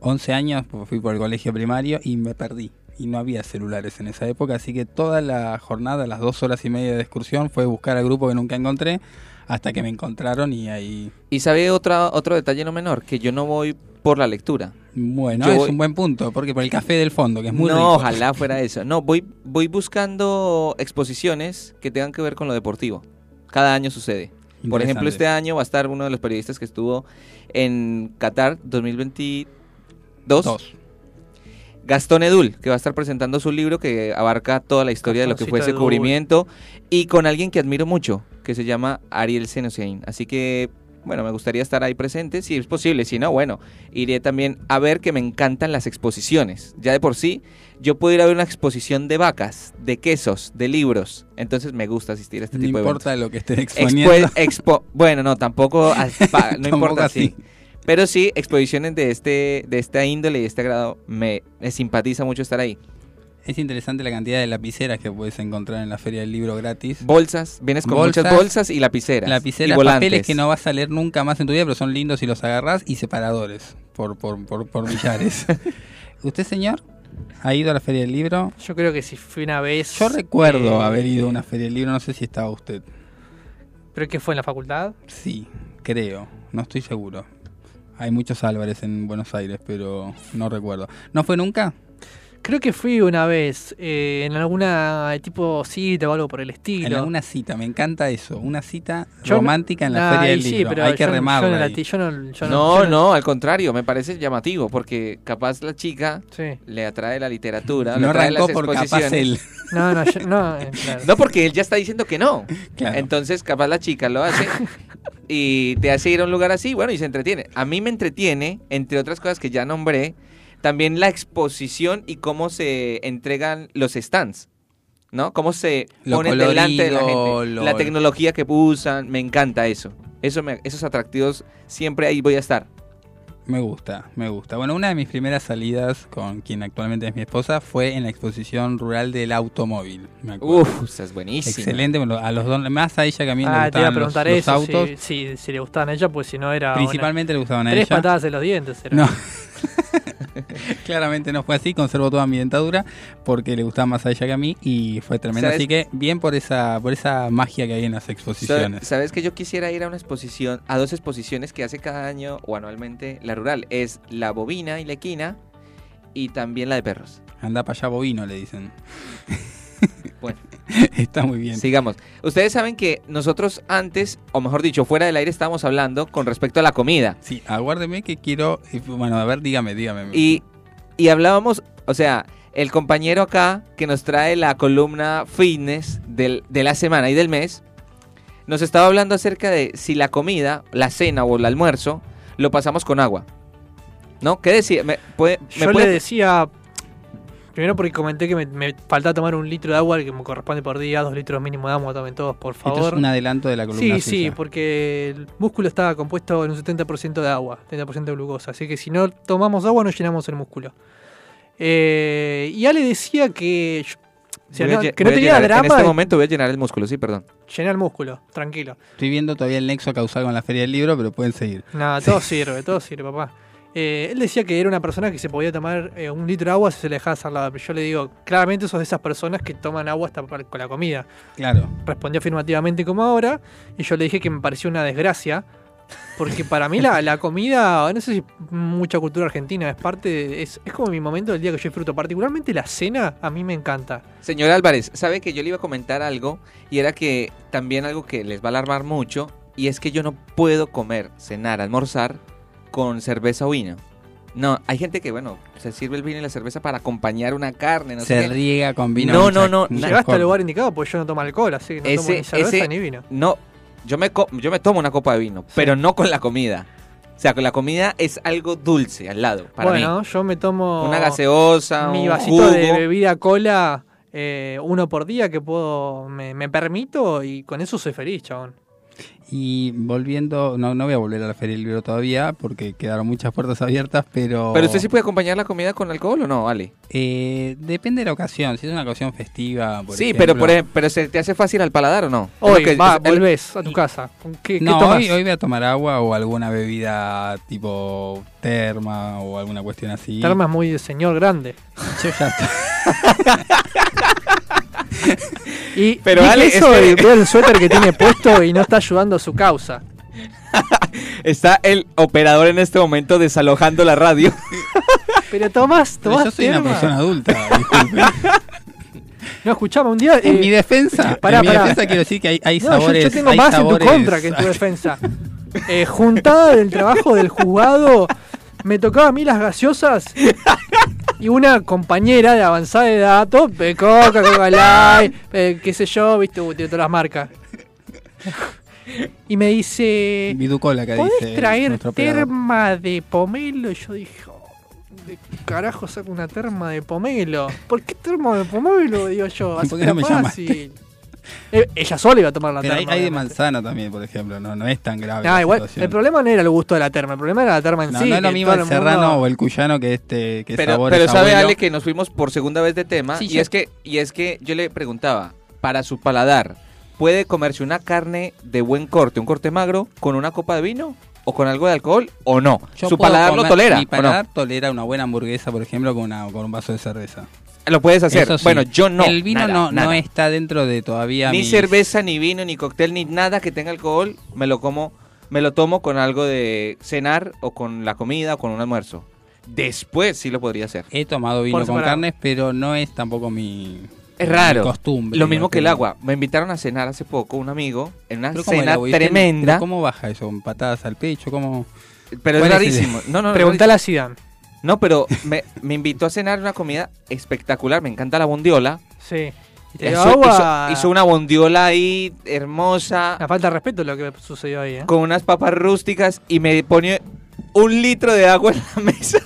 11 años, fui por el colegio primario y me perdí. Y no había celulares en esa época, así que toda la jornada, las dos horas y media de excursión, fue buscar al grupo que nunca encontré, hasta que me encontraron y ahí... Y sabe otra, otro detalle no menor, que yo no voy por la lectura. Bueno, Yo es voy- un buen punto, porque por el café del fondo, que es muy no, rico. ojalá fuera eso. No, voy, voy buscando exposiciones que tengan que ver con lo deportivo. Cada año sucede. Por ejemplo, este año va a estar uno de los periodistas que estuvo en Qatar 2022, Dos. Gastón Edul, que va a estar presentando su libro que abarca toda la historia de lo que fue ese Edul. cubrimiento y con alguien que admiro mucho, que se llama Ariel Senosiain. Así que, bueno, me gustaría estar ahí presente, si es posible, si no, bueno, iré también a ver que me encantan las exposiciones. Ya de por sí, yo puedo ir a ver una exposición de vacas, de quesos, de libros, entonces me gusta asistir a este No tipo de eventos. importa lo que estén Expo- exponiendo. expo- bueno, no, tampoco, no Tampoco importa así. así. Pero sí, exposiciones de este de esta índole y de este grado me, me simpatiza mucho estar ahí. Es interesante la cantidad de lapiceras que puedes encontrar en la Feria del Libro gratis. Bolsas, vienes con Bolsas, muchas bolsas y lapiceras. y Lapiceras, volantes. papeles que no vas a leer nunca más en tu vida, pero son lindos si los agarrás, y separadores por, por, por, por millares. ¿Usted, señor? ¿Ha ido a la Feria del Libro? Yo creo que si fui una vez. Yo recuerdo eh, haber ido a una Feria del Libro, no sé si estaba usted. ¿Pero qué fue en la facultad? Sí, creo, no estoy seguro. Hay muchos Álvarez en Buenos Aires, pero no recuerdo. ¿No fue nunca? Creo que fui una vez eh, en alguna tipo cita o algo por el estilo. En alguna cita, me encanta eso. Una cita Yo no- romántica en la Ay, Feria del sí, Libro. pero Hay que yo no- remarla Yo no, la ahí. ti- yo no- yo No, yo no, al contrario, me parece llamativo porque capaz la chica Sí. le atrae la literatura, No le atrae arrancó las por capaz él. No, no, yo- no, eh, claro. No, porque él ya está diciendo que no. Claro. Entonces, capaz la chica lo hace y te hace ir a un lugar así, bueno, y se entretiene. A mí me entretiene, entre otras cosas que ya nombré, también la exposición y cómo se entregan los stands. ¿No? Cómo se Lo ponen delante de la gente. lo- La tecnología que usan, me encanta eso. eso me- esos atractivos siempre ahí voy a estar. Me gusta, me gusta. Bueno, una de mis primeras salidas con quien actualmente es mi esposa fue en la exposición rural del automóvil. Me. Uf, esa es buenísima. Excelente, bueno, a los dos, más a ella que a mí me Ah, te iba a gustaban los, preguntar los eso, autos. si, si, si le gustaban a ella, pues si no era. una- Principalmente le gustaban a Tres ella. patadas en los dientes. Era. No. Claramente no fue así, conservó toda mi dentadura porque le gustaba más a ella que a mí y fue tremendo. ¿Sabes? Así que bien por esa, por esa magia que hay en las exposiciones. Sabes que yo quisiera ir a una exposición, a dos exposiciones que hace cada año o anualmente la rural. Es la bovina y la equina y también la de perros. Anda para allá bovino, le dicen. Bueno, Está muy bien. sigamos. Ustedes saben que nosotros antes, o mejor dicho, fuera del aire estábamos hablando con respecto a la comida. Sí, aguárdeme que quiero. y, Bueno, a ver, dígame, dígame. Y, y hablábamos, o sea, el compañero acá que nos trae la columna fitness del- de la semana y del mes, nos estaba hablando acerca de si la comida, la cena o el almuerzo, lo pasamos con agua. ¿No? ¿Qué decía? ¿Me puede, me Yo puede- le decía. Primero porque comenté que me, me faltaba tomar un litro de agua, que me corresponde por día, dos litros mínimo de agua, tomen todos, por Esto favor. es un adelanto de la columna. Sí, sí, porque el músculo está compuesto en un 70% de agua, 70% de glucosa. Así que si no tomamos agua, no llenamos el músculo. Eh, y Ale decía que, yo- o sea, voy a no, que no tenía llenar- drama En este de momento voy a llenar el músculo, sí, perdón. llenar el músculo, tranquilo. Estoy viendo todavía el nexo causal con la Feria del Libro, pero pueden seguir. Nada, todo sirve, todo sirve, papá. Eh, él decía que era una persona que se podía tomar eh, un litro de agua si se le dejaba salada. Pero yo le digo, claramente sos de esas personas que toman agua hasta para- con la comida. Claro. Respondió afirmativamente como ahora. Y yo le dije que me pareció una desgracia. Porque para mí la, la comida, no sé si mucha cultura argentina, es parte, de- es, es como mi momento del día que yo disfruto. Particularmente la cena, a mí me encanta. Señor Álvarez, sabe que yo le iba a comentar algo y era que también algo que les va a alarmar mucho y es que yo no puedo comer, cenar, almorzar con cerveza o vino. No, hay gente que, bueno, se sirve el vino y la cerveza para acompañar una carne, no sé Se qué. riega con vino. No, no, no, Llegaste al lugar indicado porque yo no tomo alcohol, así que no tomo Ese- ni cerveza ese- ni vino. No, yo me, co- yo me tomo una copa de vino, pero no con la comida. O sea, con la comida es algo dulce al lado, para bueno, yo me tomo. Una gaseosa, mi un vasito jugo. de bebida cola, eh, uno por día que puedo, me, me permito y con eso soy feliz, chabón. Y volviendo, no, no voy a volver a la Feria del Libro todavía porque quedaron muchas puertas abiertas, pero... Pero usted sí puede acompañar la comida con alcohol o no, vale. Eh, depende de la ocasión, si es una ocasión festiva, por sí, ejemplo. pero por ejemplo, pero se te hace fácil al paladar o no? Hoy, que- va, el- volvés a tu casa. ¿Con ¿Qué, qué No, tomás? hoy, hoy voy a tomar agua o alguna bebida tipo terma o alguna cuestión así. Terma es muy de señor grande. Yo ya estoy- Y Pero Ale, eso y veo el suéter que tiene puesto y no está ayudando a su causa. Está el operador en este momento desalojando la radio. Pero tomás, pero tomás yo soy una persona adulta, disculpe. No, escuchame, un día... en eh, mi defensa, pará, en mi pará. defensa quiero decir que hay, hay no, yo, sabores... yo tengo hay más en tu contra que en tu defensa. Eh, juntada del trabajo del juzgado, me tocaba a mí las gaseosas y una compañera de avanzada edad, todo, eh, Coca, Coca Light, eh, qué sé yo, viste, uh, de todas las marcas. Y me dice, Viducola, que dice ¿podés traer terma de pomelo? Y yo dije, oh, ¿de carajo saco una terma de pomelo? ¿Por qué terma de pomelo? Digo yo, así ¿Por qué no me fácil. Ella sola iba a tomar la Pero hay, terma. hay de manzana también, por ejemplo, no, no es tan grave. Ah, la igual, situación. el problema no era el gusto de la terma, el problema era la terma en No, sí. no es lo mismo el mundo- serrano o el cuyano que este que Pero, sabe abuelo. Ale que nos fuimos por segunda vez de tema Sí, y es que y es que yo le preguntaba, para su paladar, ¿puede comerse una carne de buen corte, un corte magro con una copa de vino o con algo de alcohol o no? Yo ¿Su paladar lo tolera Mi o no? paladar tolera una buena hamburguesa, por ejemplo, con, una, con un vaso de cerveza. Lo puedes hacer. Sí. Bueno, yo no. El vino nada, no, no está dentro de todavía ni mis- cerveza, ni vino, ni cóctel, ni nada que tenga alcohol, me lo como, me lo tomo con algo de cenar o con la comida o con un almuerzo. Después sí lo podría hacer. He tomado vino con carnes, pero no es tampoco mi, Es raro. mi costumbre. Lo mismo que el agua. Me invitaron a cenar hace poco un amigo en una Pero ¿cómo el cena tremenda. pero ¿Cómo baja eso? ¿Con patadas al pecho? ¿Cómo? Pero es ¿Cuál es rarísimo. No, no, no, Preguntale a Zidane. No, pero me, me invitó a cenar una comida espectacular. Me encanta la bondiola. Sí. Hizo, hizo- hizo una bondiola ahí hermosa. Una falta de respeto lo que sucedió ahí, ¿eh? con unas papas rústicas y me pone un litro de agua en la mesa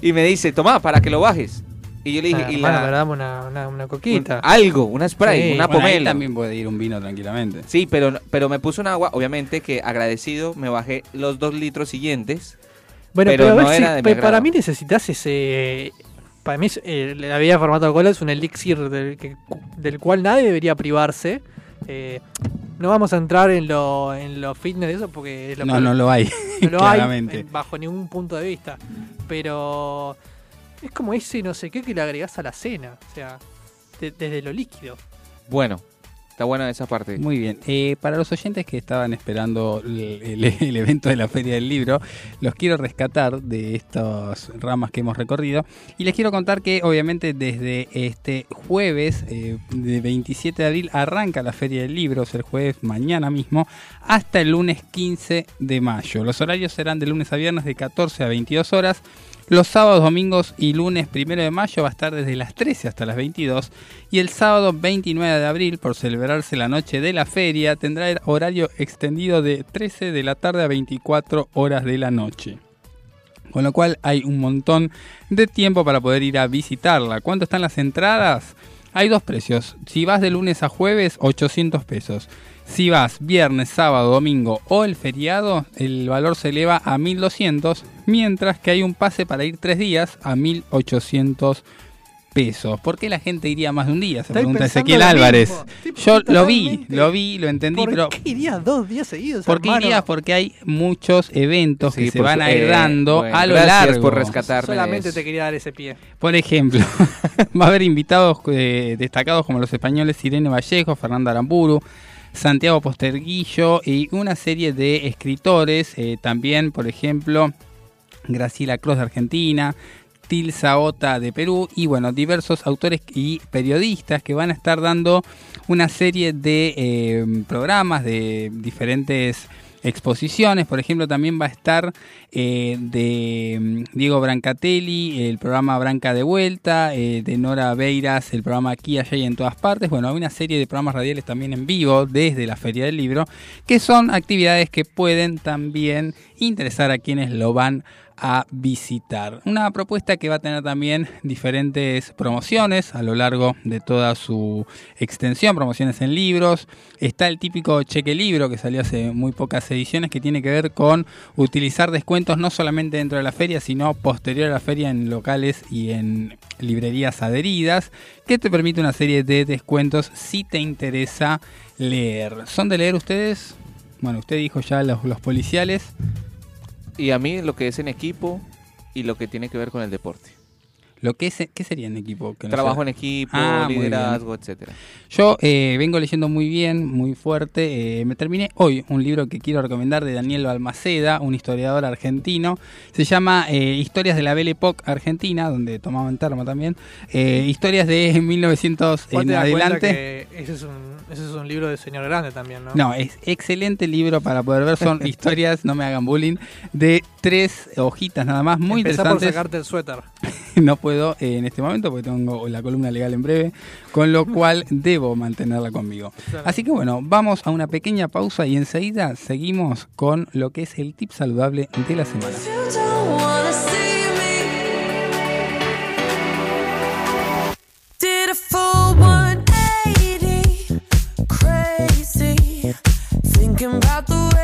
y me dice, toma, para que lo bajes. Y yo le dije, Ah, y hermano, la- pero dame una, una, una un- coquita. algo, una spray, Sí. una Bueno, ahí pomelo. también puede ir un vino tranquilamente. Sí, pero, pero me puso un agua, obviamente que agradecido me bajé los dos litros siguientes. Bueno, pero pero, a ver si- agrado. para mí necesitas ese. Para mí, eh, la bebida de formato de cola es un elixir del, que- del cual nadie debería privarse. Eh, no vamos a entrar en lo, en lo fitness de eso porque es lo No, no lo hay. no lo hay claramente. eh, bajo ningún punto de vista. Pero Es como ese no sé qué que le agregás a la cena. O sea, de- desde lo líquido. Bueno, está buena esa parte. Muy bien. Eh, para los oyentes que estaban esperando el, evento de la Feria del Libro, los quiero rescatar de estas ramas que hemos recorrido. Y les quiero contar que obviamente desde este jueves, eh, de 27 de abril, arranca la Feria del Libro, sea, el jueves mañana mismo, hasta el lunes 15 de mayo. Los horarios serán de lunes a viernes de 14 a 22 horas. Los sábados, domingos y lunes 1 de mayo va a estar desde las 13 hasta las 22 y el sábado 29 de abril, por celebrarse la noche de la feria, tendrá el horario extendido de 13 de la tarde a 24 horas de la noche. Con lo cual hay un montón de tiempo para poder ir a visitarla. ¿Cuánto están las entradas? Hay dos precios. Si vas de lunes a jueves, 800 pesos. Si vas viernes, sábado, domingo o el feriado, el valor se eleva a 1200, mientras que hay un pase para ir tres días a 1800 pesos. ¿Por qué la gente iría más de un día? Se Estoy pregunta Ezequiel Álvarez. mismo. Yo lo vi, lo vi, lo entendí, ¿Por pero qué irías dos días seguidos? ¿por qué irías? Porque hay muchos eventos Sí, que se van a ir eh, dando bueno, a lo gracias largo. por rescatarme. Solamente te quería dar ese pie. Por ejemplo, va a haber invitados eh, destacados como los españoles Irene Vallejo, Fernanda Aramburu, Santiago Posterguillo y una serie de escritores, eh, también, por ejemplo, Graciela Cruz de Argentina, Tilsa Ota de Perú y bueno, diversos autores y periodistas que van a estar dando una serie de eh, programas de diferentes exposiciones. Por ejemplo, también va a estar eh, de mm, Diego Brancatelli, el programa Branca de Vuelta, eh, de Nora Beiras, el programa Aquí, Allá y en todas partes. Bueno, hay una serie de programas radiales también en vivo desde la Feria del Libro, que son actividades que pueden también interesar a quienes lo van a visitar. Una propuesta que va a tener también diferentes promociones a lo largo de toda su extensión, promociones en libros. Está el típico cheque libro que salió hace muy pocas ediciones que tiene que ver con utilizar descuentos no solamente dentro de la feria, sino posterior a la feria en locales y en librerías adheridas, que te permite una serie de descuentos si te interesa leer. ¿Son de leer ustedes? Bueno, usted dijo ya los, los policiales. Y a mí lo que es en equipo y lo que tiene que ver con el deporte. Lo que es, ¿Qué sería en equipo? Que no Trabajo sea- en equipo, Ah, liderazgo, etcétera. Yo eh, vengo leyendo muy bien, muy fuerte. eh, me terminé hoy un libro que quiero recomendar de Daniel Balmaceda, un historiador argentino. Se llama eh, Historias de la Belle Époque Argentina, donde tomaban termo también. Eh, historias de 1900 Vos en te das cuenta adelante. que ese es, un, ese es un libro de señor grande también, ¿no? No, es excelente libro para poder ver. Son historias, no me hagan bullying, de tres hojitas nada más, muy Empezá por interesantes. sacarte el suéter. no puedo eh, en este momento porque tengo la columna legal en breve, con lo cual debo mantenerla conmigo. Así que bueno, vamos a una pequeña pausa y enseguida seguimos con lo que es el tip saludable de la semana. You don't wanna see me. Did a full 180, crazy. Thinking about the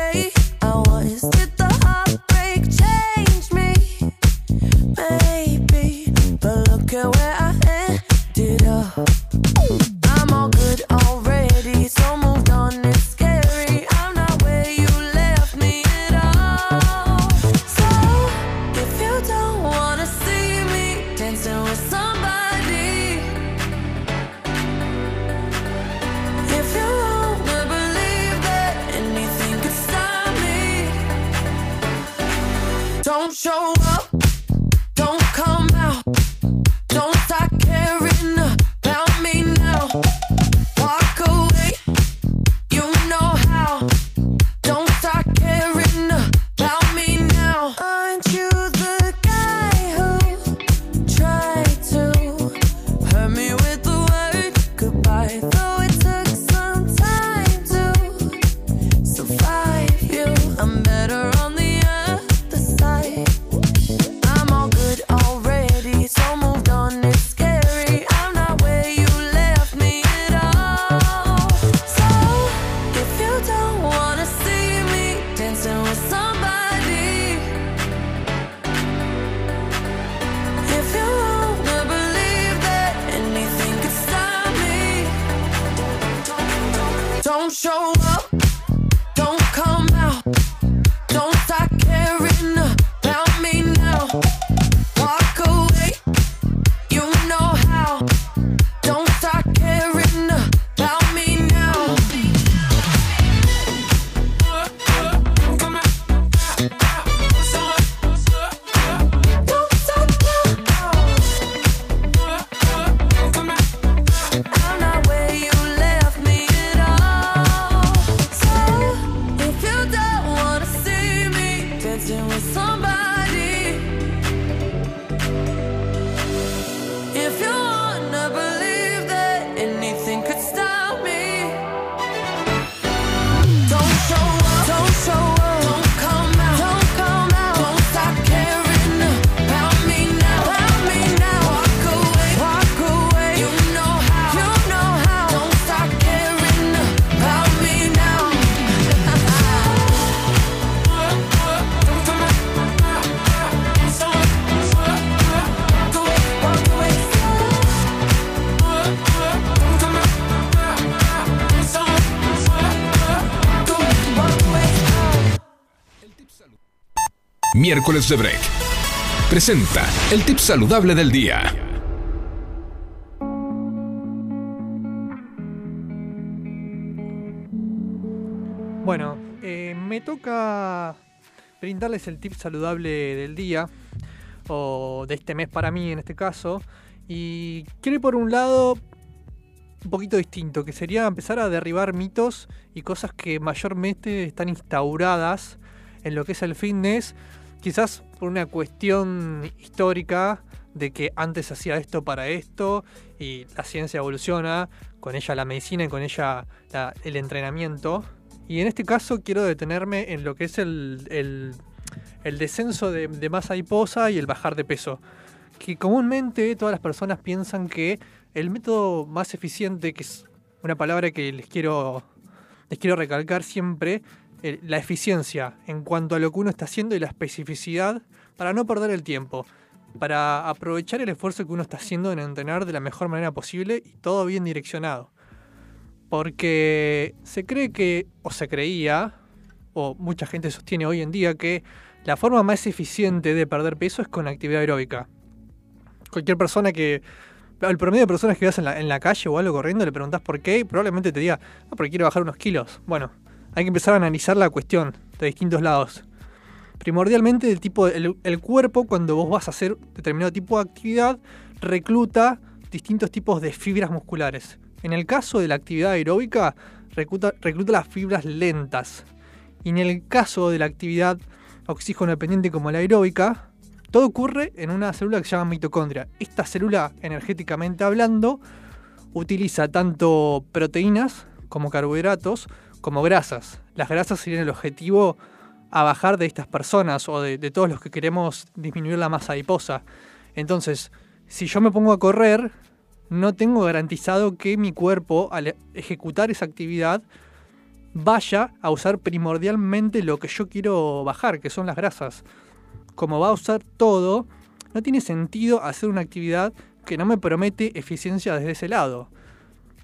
Miércoles de Break. Presenta el tip saludable del día. Bueno, eh, me toca brindarles el tip saludable del día, o de este mes para mí en este caso. Y quiero por un lado un poquito distinto, que sería empezar a derribar mitos y cosas que mayormente están instauradas en lo que es el fitness, quizás por una cuestión histórica de que antes hacía esto para esto y la ciencia evoluciona, con ella la medicina y con ella la- el entrenamiento. Y en este caso quiero detenerme en lo que es el, el- el descenso de, de masa adiposa y el bajar de peso. Que comúnmente todas las personas piensan que el método más eficiente, que es una palabra que les quiero, les quiero recalcar siempre, eh, la eficiencia en cuanto a lo que uno está haciendo y la especificidad para no perder el tiempo, para aprovechar el esfuerzo que uno está haciendo en entrenar de la mejor manera posible y todo bien direccionado. Porque se cree que, o se creía, o mucha gente sostiene hoy en día que la forma más eficiente de perder peso es con actividad aeróbica. Cualquier persona que. El promedio de personas que veas en la, en la calle o algo corriendo le preguntas por qué y probablemente te diga, no, porque quiero bajar unos kilos. Bueno, hay que empezar a analizar la cuestión de distintos lados. Primordialmente el tipo el, cuerpo cuando vos vas a hacer determinado tipo de actividad recluta distintos tipos de fibras musculares. En el caso de la actividad aeróbica recluta, recluta las fibras lentas. Y en el caso de la actividad oxígeno dependiente como la aeróbica, todo ocurre en una célula que se llama mitocondria. Esta célula, energéticamente hablando, utiliza tanto proteínas como carbohidratos como grasas. Las grasas serían el objetivo a bajar de estas personas o de, todos los que queremos disminuir la masa adiposa. Entonces, si yo me pongo a correr, no tengo garantizado que mi cuerpo, al ejecutar esa actividad, vaya a usar primordialmente lo que yo quiero bajar, que son las grasas. Como va a usar todo, no tiene sentido hacer una actividad que no me promete eficiencia desde ese lado.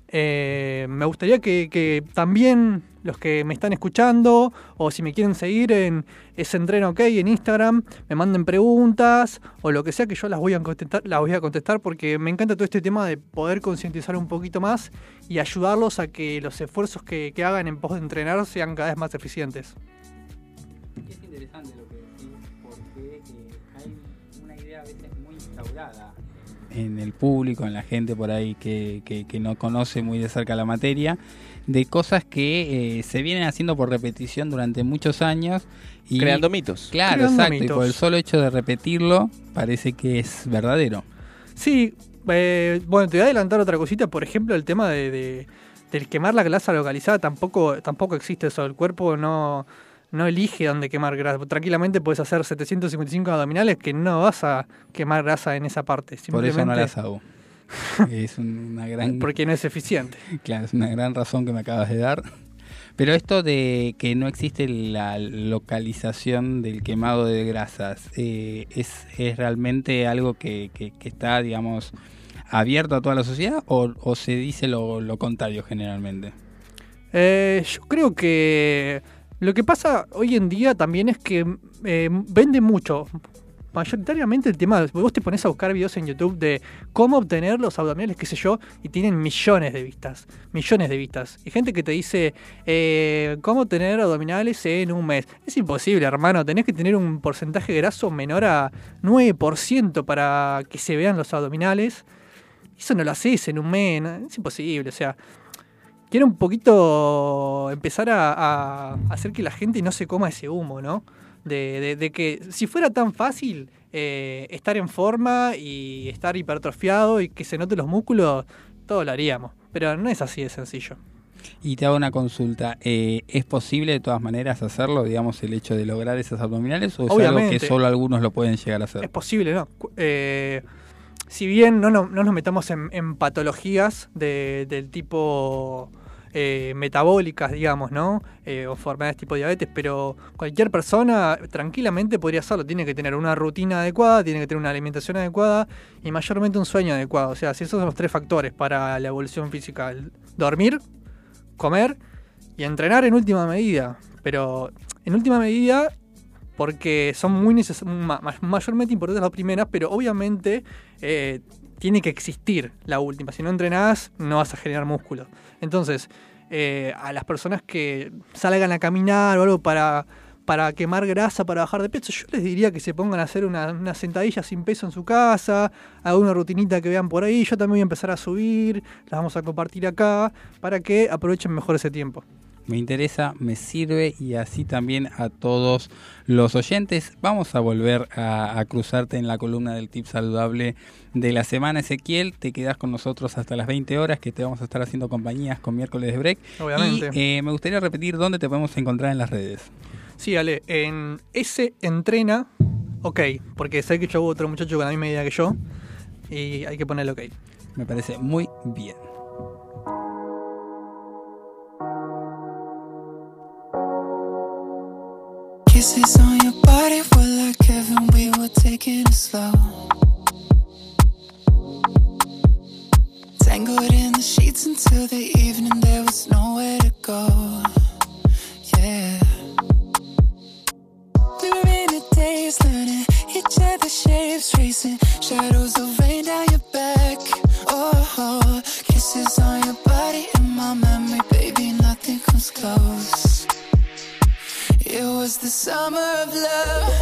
Eh, me gustaría que también los que me están escuchando o si me quieren seguir en ese entreno ok en Instagram me manden preguntas o lo que sea que yo las voy a contestar las voy a contestar porque me encanta todo este tema de poder concientizar un poquito más y ayudarlos a que los esfuerzos que, que hagan en pos de entrenar sean cada vez más eficientes. Es interesante lo que decís porque eh, hay una idea a veces muy instaurada. En el público, en la gente por ahí que, que- que no conoce muy de cerca la materia, de cosas que eh, se vienen haciendo por repetición durante muchos años. Y, Creando mitos. Claro, Creando exacto. Y por el solo hecho de repetirlo, parece que es verdadero. Sí, eh, bueno, te voy a adelantar otra cosita, por ejemplo, el tema de, de- del quemar la grasa localizada tampoco, tampoco existe eso, el cuerpo no, no elige dónde quemar grasa. Tranquilamente puedes hacer 755 abdominales que no vas a quemar grasa en esa parte, Por eso no simplemente las hago. es una gran porque no es eficiente. Claro, es una gran razón que me acabas de dar. Pero esto de que no existe la localización del quemado de grasas, eh, ¿es, ¿es realmente algo que, que- que está, digamos, abierto a toda la sociedad o, o se dice lo, lo contrario generalmente? Eh, yo creo que lo que pasa hoy en día también es que eh, vende mucho. Mayoritariamente el tema, vos te pones a buscar videos en YouTube de cómo obtener los abdominales, qué sé yo, y tienen millones de vistas. Millones de vistas. Y gente que te dice eh, cómo obtener abdominales en un mes. Es imposible, hermano. Tenés que tener un porcentaje graso menor a 9% para que se vean los abdominales. Eso no lo haces en un mes. Es imposible. O sea, quiero un poquito empezar a hacer que la gente no se coma ese humo, ¿no? De, de- de que si fuera tan fácil eh, estar en forma y estar hipertrofiado y que se noten los músculos, todo lo haríamos. Pero no es así de sencillo. Y te hago una consulta, eh, ¿es posible de todas maneras hacerlo, digamos, el hecho de lograr esas abdominales o es algo que solo algunos lo pueden llegar a hacer? Es posible, ¿no? Eh, si bien no, no, no nos metamos en, en patologías de- del tipo eh, metabólicas, digamos, ¿no? Eh, o enfermedades tipo diabetes, pero cualquier persona tranquilamente podría hacerlo. Tiene que tener una rutina adecuada, tiene que tener una alimentación adecuada y mayormente un sueño adecuado. O sea, si esos son los tres factores para la evolución física, dormir, comer y entrenar en última medida. Pero en última medida porque son muy neces- ma- ma- mayormente importantes las primeras, pero obviamente eh, tiene que existir la última. Si no entrenás, no vas a generar músculo. Entonces, eh, a las personas que salgan a caminar o algo para, para quemar grasa, para bajar de peso, yo les diría que se pongan a hacer una, sentadilla sin peso en su casa, alguna rutinita que vean por ahí. Yo también voy a empezar a subir, las vamos a compartir acá, para que aprovechen mejor ese tiempo. Me interesa, me sirve y así también a todos los oyentes. Vamos a volver a, a cruzarte en la columna del tip saludable de la semana, Ezequiel. Te quedas con nosotros hasta las 20 horas que te vamos a estar haciendo compañías con miércoles de break. Obviamente. Y eh, me gustaría repetir dónde te podemos encontrar en las redes. Sí, Ale, en ese entrena, ok, porque sé que yo hubo otro muchacho con la misma idea que yo, y hay que ponerle ok. Me parece muy bien. Kisses on your body were like heaven, we were taking it slow. Tangled in the sheets until the evening, there was nowhere to go. Yeah. We were in a daze, learning each other's shapes, tracing shadows of rain down your back. Oh, oh, kisses on your body in my memory, baby, nothing comes close. It was the summer of love,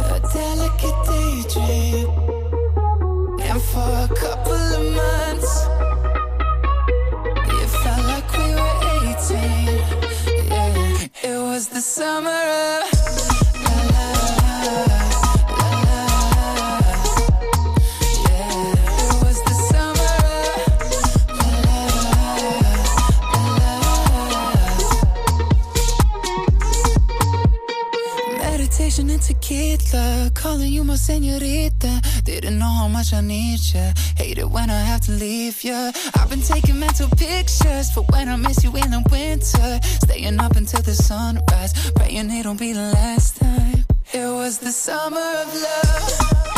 a delicate daydream. And for a couple of months, it felt like we were 18. Yeah, it was the summer of tequila, calling you my senorita. Didn't know how much I need ya. Hate it when I have to leave ya. I've been taking mental pictures for when I miss you in the winter. Staying up until the sunrise, praying it don't be the last time. It was the summer of love.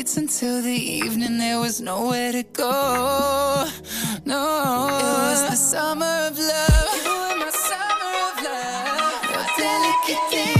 In sheets until the evening, there was nowhere to go. No, it was the summer of love. You were my summer of love. Your delicate daydream.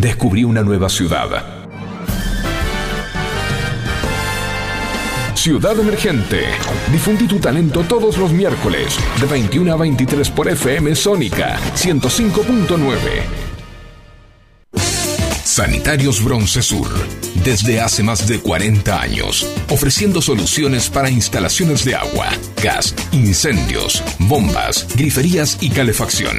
Descubrí una nueva ciudad. Ciudad Emergente. Difundí tu talento todos los miércoles, de 21 a 23 por FM Sónica 105.9. Sanitarios Bronce Sur, desde hace más de 40 años, ofreciendo soluciones para instalaciones de agua, gas, incendios, bombas, griferías y calefacción.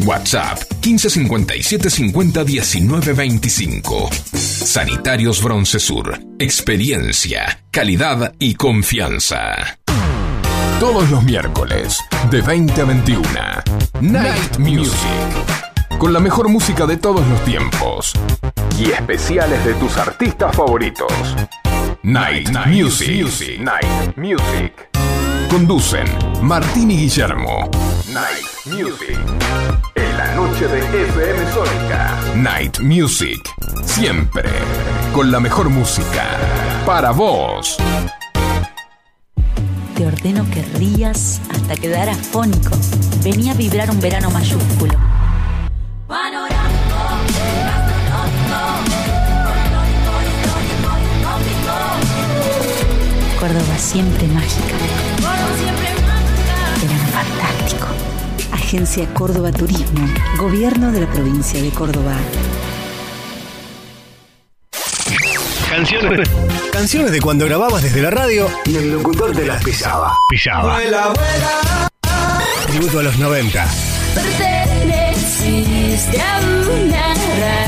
WhatsApp 1557 50 19 25. Sanitarios Broncesur. Experiencia, calidad y confianza. Todos los miércoles, de 20 a 21. Night Music. Con la mejor música de todos los tiempos. Y especiales de tus artistas favoritos. Night, Music. Night Music. Conducen Martín y Guillermo. Night Music. La noche de FM Sónica. Night Music. Siempre. Con la mejor música. Para vos. Te ordeno que rías hasta quedar afónico. Venía a vibrar un verano mayúsculo. Córdoba siempre mágica. Verano fantástico. Agencia Córdoba Turismo. Gobierno de la provincia de Córdoba. Canciones, canciones de cuando grababas desde la radio y el locutor te las pisaba. Pisaba. Tributo a los 90. Perteneciste a una raza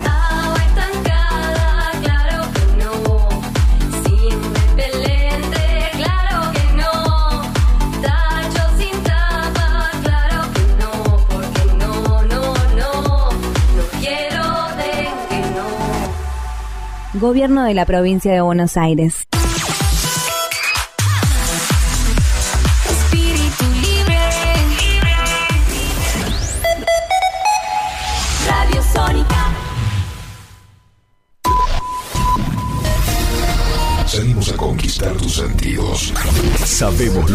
Gobierno de la provincia de Buenos Aires. Espíritu libre. Radio Sónica. Salimos a conquistar tus sentidos. Sabemos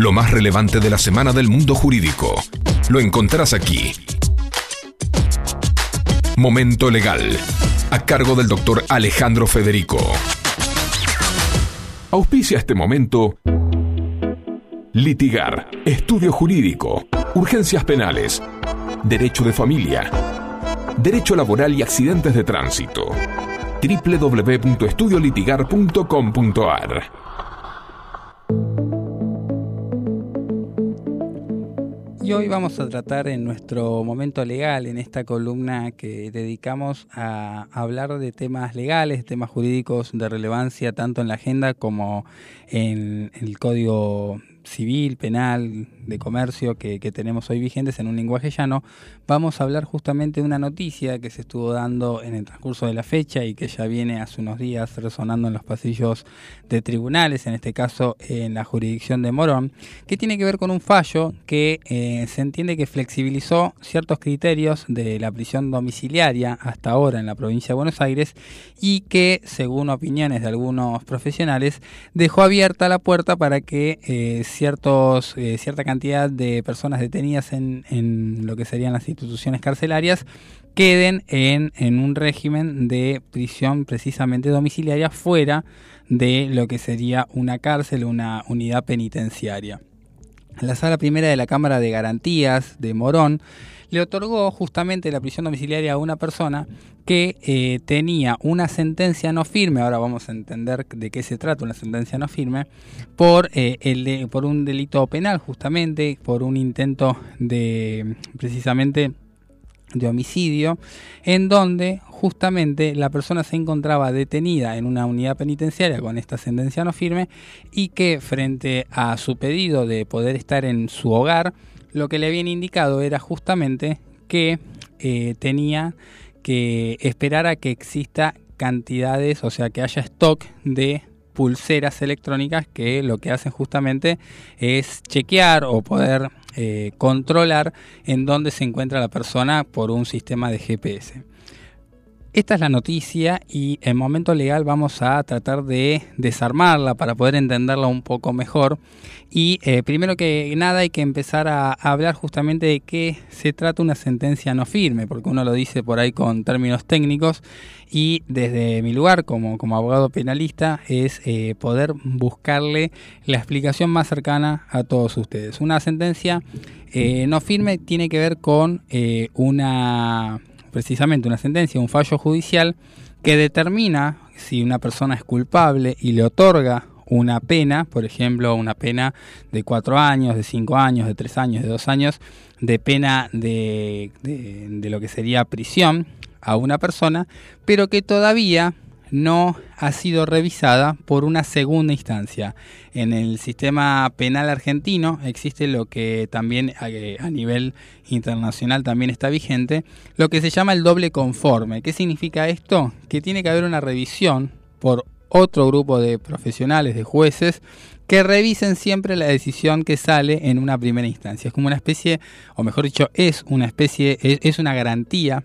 Lo más relevante de la semana del mundo jurídico. Lo encontrarás aquí. Momento Legal. A cargo del doctor Alejandro Federico. Auspicia este momento. Litigar. Estudio jurídico. Urgencias penales. Derecho de familia. Derecho laboral y accidentes de tránsito. www.estudiolitigar.com.ar Y hoy vamos a tratar en nuestro momento legal, en esta columna que dedicamos a hablar de temas legales, temas jurídicos de relevancia tanto en la agenda como en el Código civil, penal, de comercio que, tenemos hoy vigentes en un lenguaje llano, vamos a hablar justamente de una noticia que se estuvo dando en el transcurso de la fecha y que ya viene hace unos días resonando en los pasillos de tribunales, en este caso en la jurisdicción de Morón, que tiene que ver con un fallo que eh, se entiende que flexibilizó ciertos criterios de la prisión domiciliaria hasta ahora en la provincia de Buenos Aires y que, según opiniones de algunos profesionales, dejó abierta la puerta para que eh, ciertos, eh, cierta cantidad de personas detenidas en, en, lo que serían las instituciones carcelarias queden en, en un régimen de prisión precisamente domiciliaria fuera de lo que sería una cárcel, una unidad penitenciaria. La sala primera de la Cámara de Garantías de Morón le otorgó justamente la prisión domiciliaria a una persona que eh, tenía una sentencia no firme, ahora vamos a entender de qué se trata una sentencia no firme, por, eh, el por un delito penal justamente, por un intento de precisamente de homicidio, en donde justamente la persona se encontraba detenida en una unidad penitenciaria con esta sentencia no firme y que frente a su pedido de poder estar en su hogar, lo que le habían indicado era justamente que eh, tenía que esperar a que exista cantidades, o sea, que haya stock de pulseras electrónicas que lo que hacen justamente es chequear o poder eh, controlar en dónde se encuentra la persona por un sistema de GPS. Esta es la noticia y en momento legal vamos a tratar de desarmarla para poder entenderla un poco mejor. Y eh, primero que nada hay que empezar a, hablar justamente de qué se trata una sentencia no firme, porque uno lo dice por ahí con términos técnicos y desde mi lugar como, como abogado penalista es eh, poder buscarle la explicación más cercana a todos ustedes. Una sentencia eh, no firme tiene que ver con una precisamente una sentencia, un fallo judicial que determina si una persona es culpable y le otorga una pena, por ejemplo, una pena de cuatro años, de cinco años, de tres años, de dos años, de pena de, de, lo que sería prisión a una persona, pero que todavía no ha sido revisada por una segunda instancia. En el sistema penal argentino existe lo que también a nivel internacional también está vigente, lo que se llama el doble conforme. ¿Qué significa esto? Que tiene que haber una revisión por otro grupo de profesionales, de jueces, que revisen siempre la decisión que sale en una primera instancia. Es como una especie, o mejor dicho, es una especie, es, es una garantía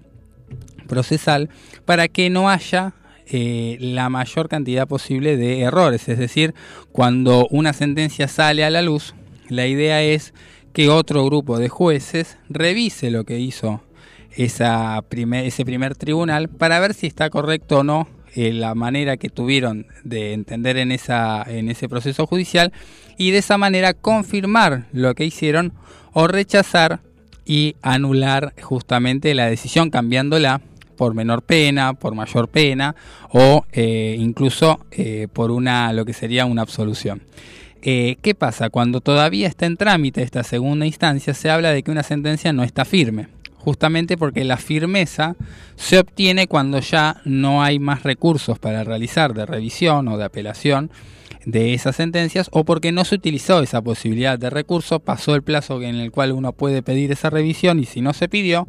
procesal para que no haya eh, la mayor cantidad posible de errores. Es decir, cuando una sentencia sale a la luz, la idea es que otro grupo de jueces revise lo que hizo esa ese primer tribunal para ver si está correcto o no eh, la manera que tuvieron de entender en, esa, en ese proceso judicial y de esa manera confirmar lo que hicieron o rechazar y anular justamente la decisión cambiándola por menor pena, por mayor pena o eh, incluso eh, por una lo que sería una absolución. Eh, ¿Qué pasa? Cuando todavía está en trámite esta segunda instancia se habla de que una sentencia no está firme, justamente porque la firmeza se obtiene cuando ya no hay más recursos para realizar de revisión o de apelación de esas sentencias o porque no se utilizó esa posibilidad de recurso, pasó el plazo en el cual uno puede pedir esa revisión y si no se pidió,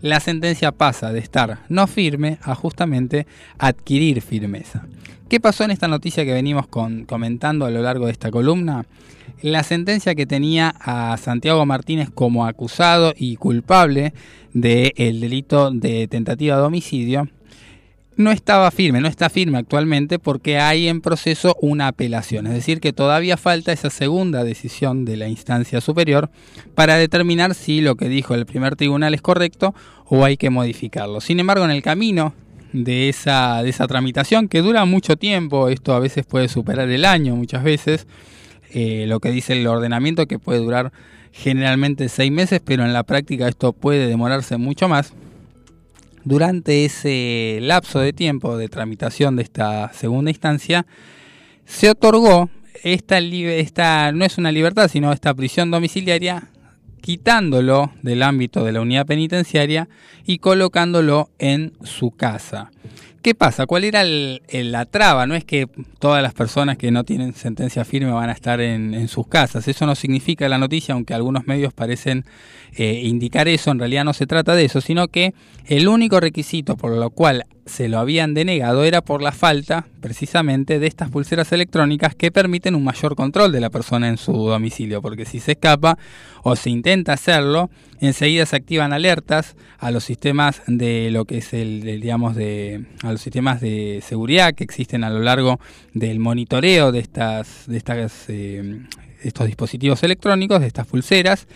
la sentencia pasa de estar no firme a justamente adquirir firmeza. ¿Qué pasó en esta noticia que venimos con, comentando a lo largo de esta columna? La sentencia que tenía a Santiago Martínez como acusado y culpable del delito de tentativa de homicidio no estaba firme, no está firme actualmente porque hay en proceso una apelación, es decir, que todavía falta esa segunda decisión de la instancia superior para determinar si lo que dijo el primer tribunal es correcto o hay que modificarlo. Sin embargo, en el camino de esa, de esa tramitación, que dura mucho tiempo, esto a veces puede superar el año muchas veces, eh, lo que dice el ordenamiento que puede durar generalmente seis meses, pero en la práctica esto puede demorarse mucho más durante ese lapso de tiempo de tramitación de esta segunda instancia, se otorgó esta, esta no es una libertad, sino esta prisión domiciliaria, quitándolo del ámbito de la unidad penitenciaria y colocándolo en su casa. ¿Qué pasa? ¿Cuál era el- el- la traba? No es que todas las personas que no tienen sentencia firme van a estar en, en sus casas. Eso no significa la noticia, aunque algunos medios parecen eh, indicar eso. En realidad no se trata de eso, sino que el único requisito por lo cual se lo habían denegado era por la falta, precisamente, de estas pulseras electrónicas que permiten un mayor control de la persona en su domicilio. Porque si se escapa o se intenta hacerlo, enseguida se activan alertas a los sistemas de lo que es el, digamos, de a los sistemas de seguridad que existen a lo largo del monitoreo de estas, de estas, eh, estos dispositivos electrónicos, de estas pulseras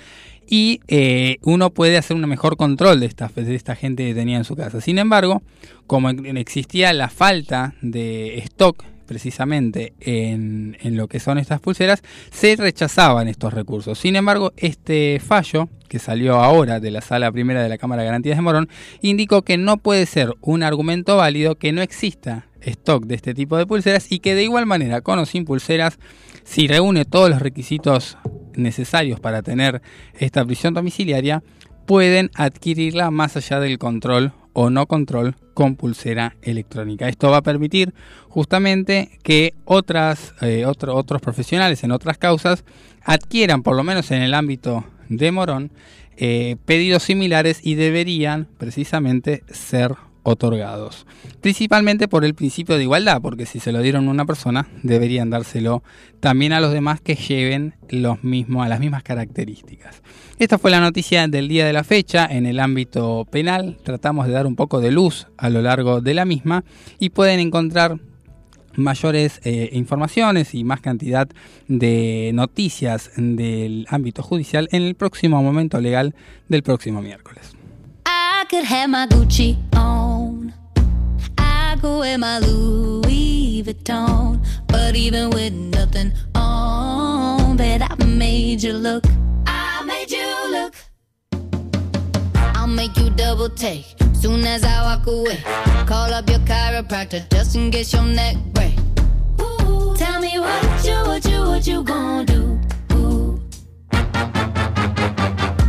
y eh, uno puede hacer un mejor control de esta, de esta gente que tenía en su casa. Sin embargo, como existía la falta de stock precisamente en, lo que son estas pulseras, se rechazaban estos recursos. Sin embargo, este fallo, que salió ahora de la sala primera de la Cámara de Garantías de Morón, indicó que no puede ser un argumento válido que no exista stock de este tipo de pulseras y que de igual manera, con o sin pulseras, si reúne todos los requisitos necesarios para tener esta prisión domiciliaria, pueden adquirirla más allá del control o no control con pulsera electrónica. Esto va a permitir justamente que otras, eh, otro, otros profesionales en otras causas adquieran, por lo menos en el ámbito de Morón, eh, pedidos similares y deberían precisamente ser otorgados. Principalmente por el principio de igualdad, porque si se lo dieron a una persona, deberían dárselo también a los demás que lleven los mismos, a las mismas características. Esta fue la noticia del día de la fecha en el ámbito penal. Tratamos de dar un poco de luz a lo largo de la misma y pueden encontrar mayores eh, informaciones y más cantidad de noticias del ámbito judicial en el próximo momento legal del próximo miércoles. Could wear my Louis Vuitton. But even with nothing on, bet I made you look. I made you look. I'll make you double take soon as I walk away. Call up your chiropractor just in case your neck break. Ooh, tell me what you, what you, what you gonna do?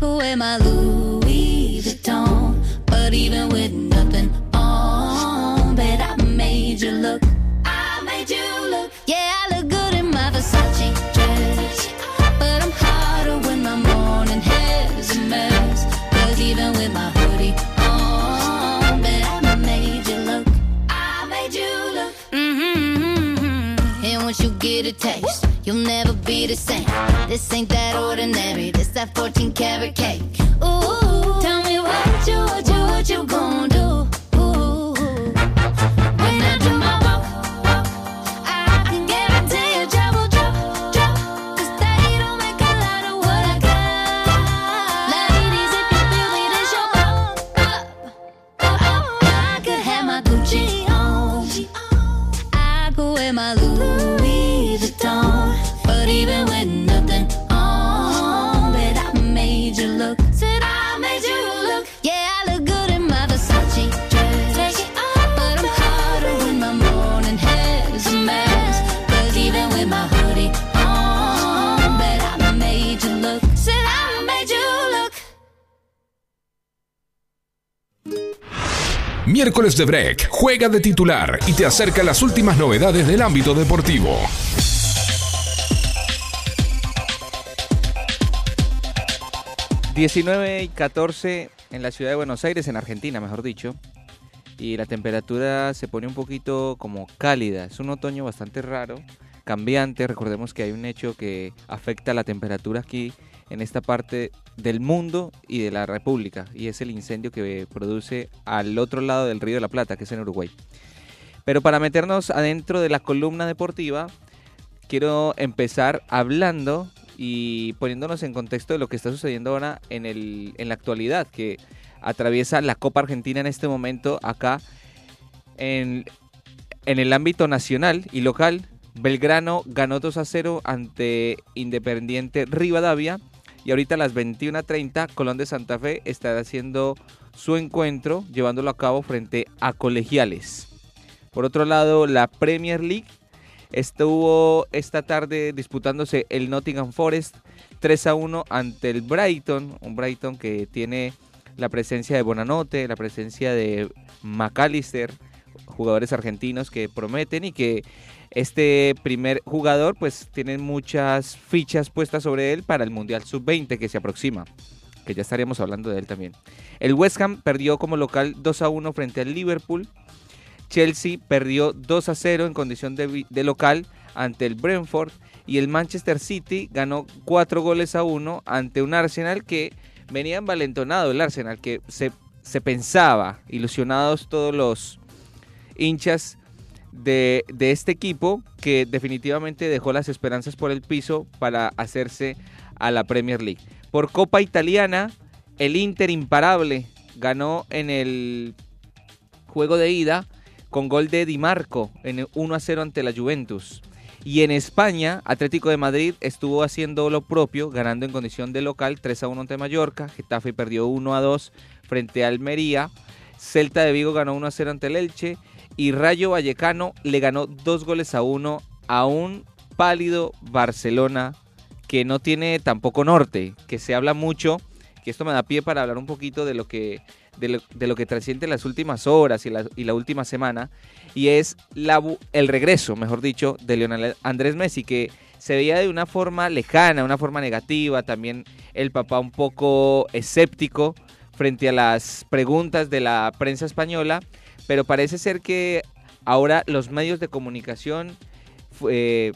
could my Louis Vuitton. But even with nothing on, bet I made you look. I made you look. Yeah, I look good in my Versace dress. But I'm hotter when my morning hair's a mess. Even with my hoodie on, bet I made you look. I made you look. Mm-hmm. And once you get a taste, you'll never be the same. This ain't that ordinary. This that 14 karat cake. Miércoles de Break juega de titular y te acerca las últimas novedades del ámbito deportivo. ...19 y 14 en la ciudad de Buenos Aires, en Argentina, mejor dicho. Y la temperatura se pone un poquito como cálida. Es un otoño bastante raro, cambiante. Recordemos que hay un hecho que afecta la temperatura aquí en esta parte del mundo y de la República. Y es el incendio que produce al otro lado del Río de la Plata, que es en Uruguay. Pero para meternos adentro de la columna deportiva, quiero empezar hablando y poniéndonos en contexto de lo que está sucediendo ahora en, el, en la actualidad, que atraviesa la Copa Argentina en este momento acá en, en el ámbito nacional y local, Belgrano ganó 2 a 0 ante Independiente Rivadavia. Y ahorita a las 21.30, Colón de Santa Fe estará haciendo su encuentro, llevándolo a cabo frente a Colegiales. Por otro lado, la Premier League estuvo esta tarde disputándose el Nottingham Forest 3 a 1 ante el Brighton, un Brighton que tiene la presencia de Bonanote, la presencia de McAllister, jugadores argentinos que prometen y que este primer jugador pues tiene muchas fichas puestas sobre él para el Mundial Sub-20 que se aproxima, que ya estaríamos hablando de él también. El West Ham perdió como local 2 a 1 frente al Liverpool. Chelsea perdió 2 a 0 en condición de, local ante el Brentford y el Manchester City ganó 4 goles a 1 ante un Arsenal que venía envalentonado el Arsenal que se, se pensaba, ilusionados todos los hinchas de, este equipo que definitivamente dejó las esperanzas por el piso para hacerse a la Premier League. Por Copa Italiana, el Inter imparable ganó en el juego de ida con gol de Di Marco en 1 a 0 ante la Juventus. Y en España, Atlético de Madrid estuvo haciendo lo propio, ganando en condición de local 3 a 1 ante Mallorca. Getafe perdió 1 a 2 frente a Almería. Celta de Vigo ganó 1 a 0 ante el Elche y Rayo Vallecano le ganó dos goles a uno a un pálido Barcelona que no tiene tampoco norte, que se habla mucho, que esto me da pie para hablar un poquito de lo que, de lo, de lo que trasciende las últimas horas y la, y la última semana, y es la, el regreso, mejor dicho, de Lionel Andrés Messi, que se veía de una forma lejana, una forma negativa, también el papá un poco escéptico frente a las preguntas de la prensa española, pero parece ser que ahora los medios de comunicación, eh,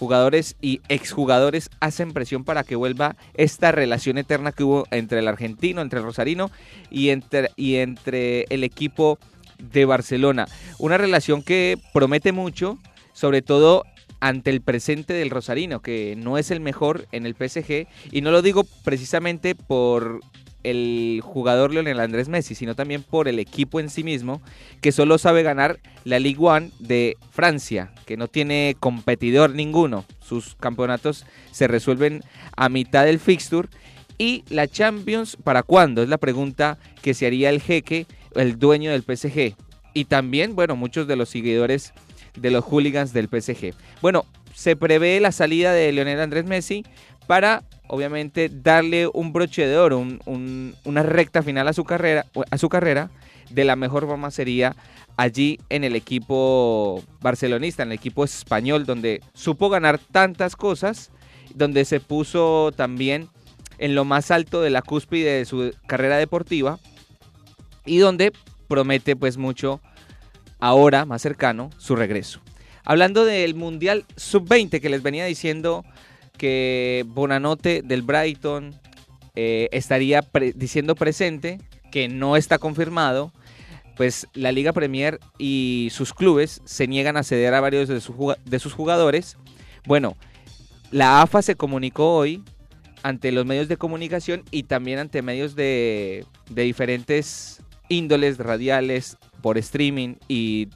jugadores y exjugadores hacen presión para que vuelva esta relación eterna que hubo entre el argentino, entre el rosarino y entre, y entre el equipo de Barcelona. Una relación que promete mucho, sobre todo ante el presente del Rosarino, que no es el mejor en el PSG, y no lo digo precisamente por el jugador Leonel Andrés Messi, sino también por el equipo en sí mismo, que solo sabe ganar la Ligue 1 de Francia, que no tiene competidor ninguno. Sus campeonatos se resuelven a mitad del fixture. Y la Champions, ¿para cuándo? Es la pregunta que se haría el jeque, el dueño del PSG. Y también, bueno, muchos de los seguidores de los hooligans del PSG. Bueno, se prevé la salida de Leonel Andrés Messi para obviamente darle un broche de oro, una recta final a su carrera, a su carrera, de la mejor forma sería allí en el equipo barcelonista, en el equipo español, donde supo ganar tantas cosas, donde se puso también en lo más alto de la cúspide de su carrera deportiva y donde promete pues mucho ahora más cercano su regreso. Hablando del Mundial Sub-20 que les venía diciendo que Bonanote del Brighton eh, estaría diciendo presente, que no está confirmado, pues la Liga Premier y sus clubes se niegan a ceder a varios de, de sus jugadores. Bueno, la AFA se comunicó hoy ante los medios de comunicación y también ante medios de, de diferentes índoles radiales, por streaming y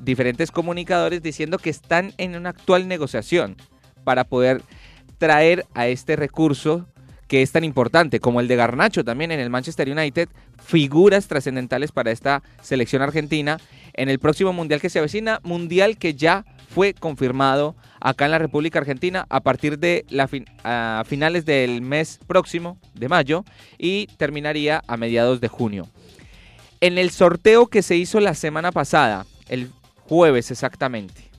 diferentes comunicadores diciendo que están en una actual negociación para poder traer a este recurso que es tan importante, como el de Garnacho también en el Manchester United, figuras trascendentales para esta selección argentina en el próximo Mundial que se avecina, Mundial que ya fue confirmado acá en la República Argentina a partir de la finales del mes próximo de mayo y terminaría a mediados de junio. En el sorteo que se hizo la semana pasada, el jueves exactamente,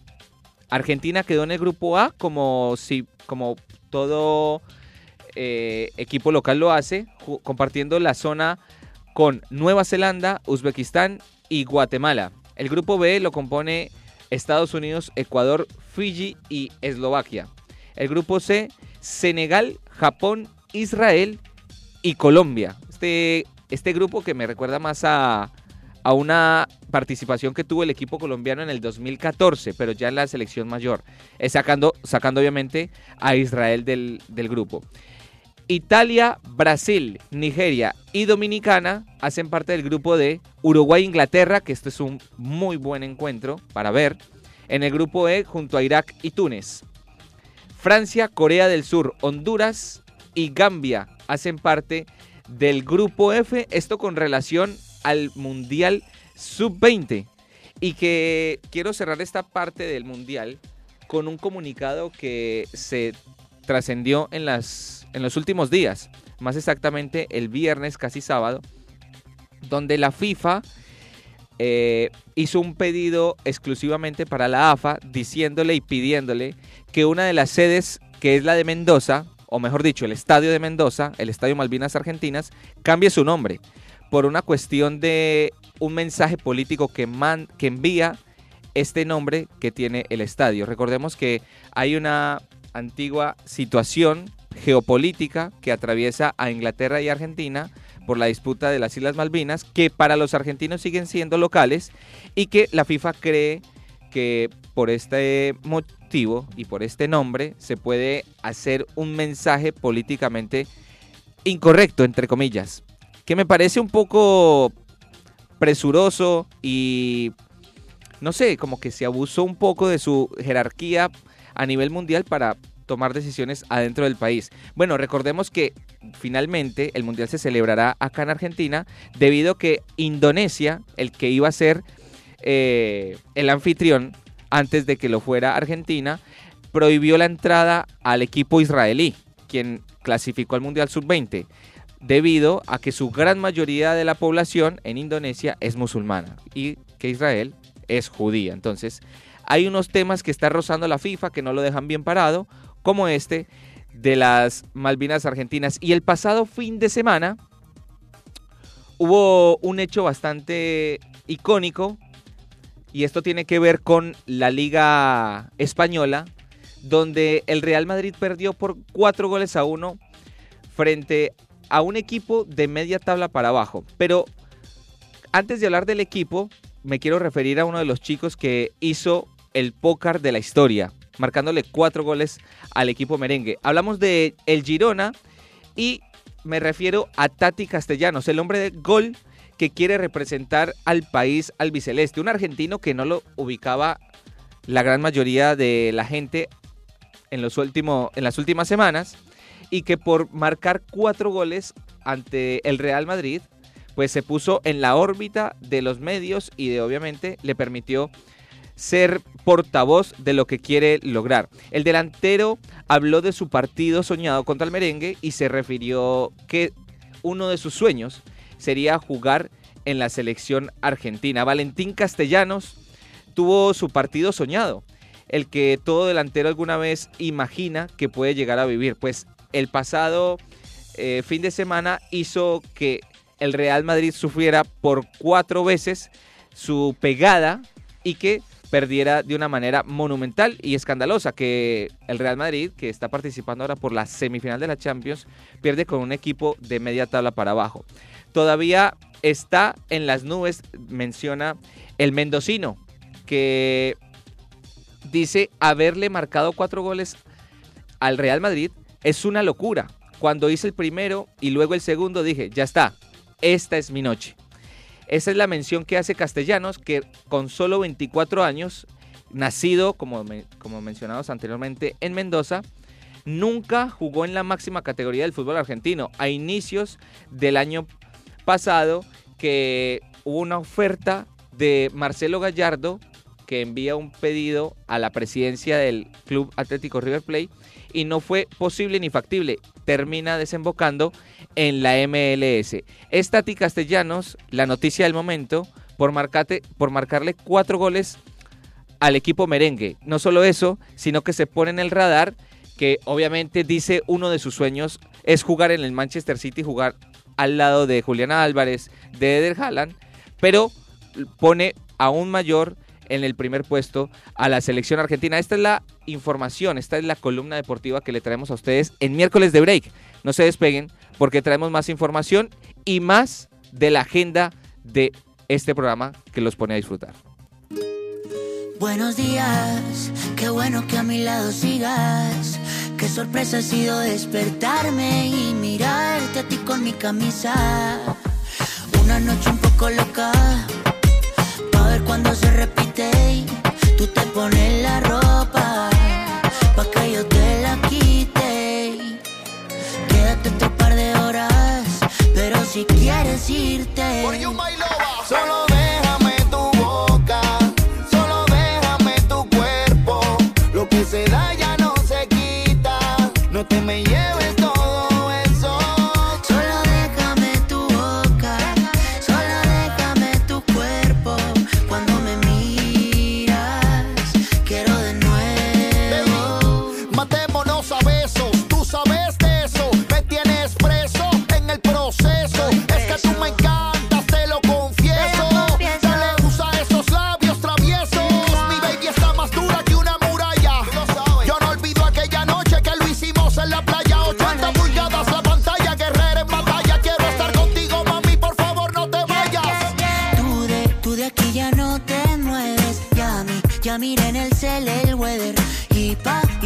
Argentina quedó en el grupo A como si como todo eh, equipo local lo hace, compartiendo la zona con Nueva Zelanda, Uzbekistán y Guatemala. El grupo B lo compone Estados Unidos, Ecuador, Fiji y Eslovaquia. El grupo C, Senegal, Japón, Israel y Colombia. Este, este grupo que me recuerda más a, a una participación que tuvo el equipo colombiano en el 2014, pero ya en la selección mayor, sacando, sacando obviamente a Israel del, del grupo. Italia, Brasil, Nigeria y Dominicana hacen parte del grupo de Uruguay-Inglaterra, que este es un muy buen encuentro para ver. En el grupo E, junto a Irak y Túnez. Francia, Corea del Sur, Honduras y Gambia hacen parte del grupo F. Esto con relación al Mundial Sub-20. Y que quiero cerrar esta parte del Mundial con un comunicado que se trascendió en, en los últimos días, más exactamente el viernes, casi sábado, donde la FIFA eh, hizo un pedido exclusivamente para la AFA, diciéndole y pidiéndole que una de las sedes, que es la de Mendoza, o mejor dicho, el estadio de Mendoza, el Estadio Malvinas Argentinas, cambie su nombre por una cuestión de un mensaje político que, que envía este nombre que tiene el estadio. Recordemos que hay una antigua situación geopolítica que atraviesa a Inglaterra y Argentina por la disputa de las Islas Malvinas, que para los argentinos siguen siendo locales y que la FIFA cree que por este motivo y por este nombre se puede hacer un mensaje políticamente incorrecto, entre comillas, que me parece un poco presuroso y no sé, como que se abusó un poco de su jerarquía a nivel mundial para tomar decisiones adentro del país. Bueno, recordemos que finalmente el Mundial se celebrará acá en Argentina debido a que Indonesia, el que iba a ser eh, el anfitrión antes de que lo fuera Argentina, prohibió la entrada al equipo israelí, quien clasificó al Mundial Sub-20, debido a que su gran mayoría de la población en Indonesia es musulmana y que Israel es judía. Entonces, hay unos temas que está rozando la FIFA que no lo dejan bien parado, como este de las Malvinas Argentinas. Y el pasado fin de semana hubo un hecho bastante icónico y esto tiene que ver con la Liga Española, donde el Real Madrid perdió por cuatro goles a uno frente a un equipo de media tabla para abajo. Pero antes de hablar del equipo, me quiero referir a uno de los chicos que hizo el póker de la historia, marcándole cuatro goles al equipo merengue. Hablamos de el Girona y me refiero a Tati Castellanos, el hombre de gol que quiere representar al país albiceleste, un argentino que no lo ubicaba la gran mayoría de la gente en, los en las últimas semanas y que por marcar cuatro goles ante el Real Madrid, pues se puso en la órbita de los medios y de obviamente le permitió ser portavoz de lo que quiere lograr. El delantero habló de su partido soñado contra el merengue y se refirió que uno de sus sueños sería jugar en la selección argentina. Valentín Castellanos tuvo su partido soñado, el que todo delantero alguna vez imagina que puede llegar a vivir. Pues el pasado eh, fin de semana hizo que el Real Madrid sufriera por cuatro veces su pegada y que perdiera de una manera monumental y escandalosa que el Real Madrid, que está participando ahora por la semifinal de la Champions, pierde con un equipo de media tabla para abajo. Todavía está en las nubes, menciona el mendocino, que dice haberle marcado cuatro goles al Real Madrid es una locura. Cuando hice el primero y luego el segundo dije, ya está, esta es mi noche. Esa es la mención que hace Castellanos, que con solo 24 años, nacido, como, como mencionados anteriormente, en Mendoza, nunca jugó en la máxima categoría del fútbol argentino. A inicios del año pasado, que hubo una oferta de Marcelo Gallardo, que envía un pedido a la presidencia del Club Atlético River Plate y no fue posible ni factible. Termina desembocando en la MLS. Es Tati Castellanos, la noticia del momento, por, marcate, por marcarle cuatro goles al equipo merengue. No solo eso, sino que se pone en el radar que obviamente dice uno de sus sueños es jugar en el Manchester City, jugar al lado de Julián Álvarez, de Eder Haaland, pero pone aún mayor en el primer puesto a la selección argentina. Esta es la información, esta es la columna deportiva que le traemos a ustedes en miércoles de break. No se despeguen porque traemos más información y más de la agenda de este programa que los pone a disfrutar. Buenos días, qué bueno que a mi lado sigas Qué sorpresa ha sido despertarme y mirarte a ti con mi camisa. Una noche un poco loca, cuando se repite. Tú te pones la ropa, pa' que yo te la quite. Quédate otro par de horas, pero si quieres irte. Solo déjame tu boca, solo déjame tu cuerpo. Lo que se da ya no se quita. No te me lleves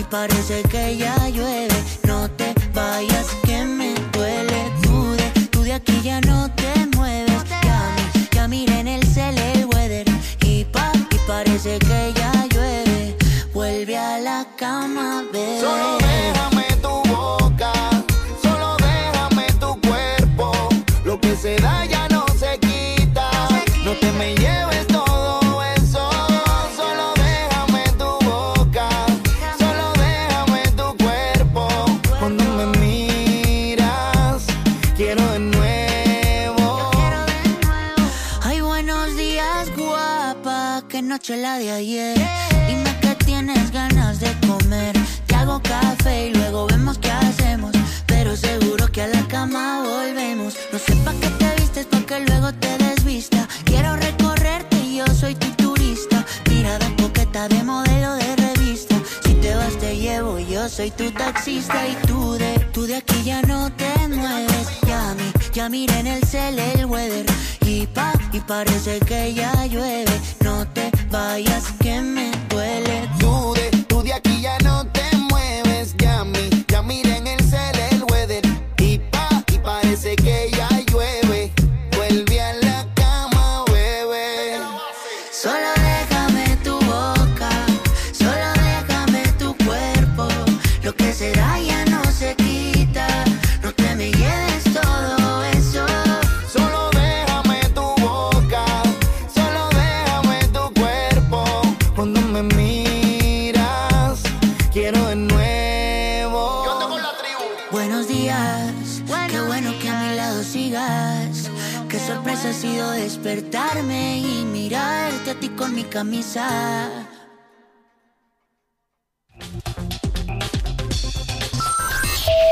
parece que ya llueve. No te vayas que me duele. Tú de, tú de aquí ya no te mueves. Ya ya miré en el cel el weather. Y pa, y parece que ya llueve. Vuelve a la cama, bebé. Tu taxista. Y tú de, tú de aquí ya no te mueves. Ya mi, ya miré en el cel el weather. Y pa, y parece que ya llueve. No te vayas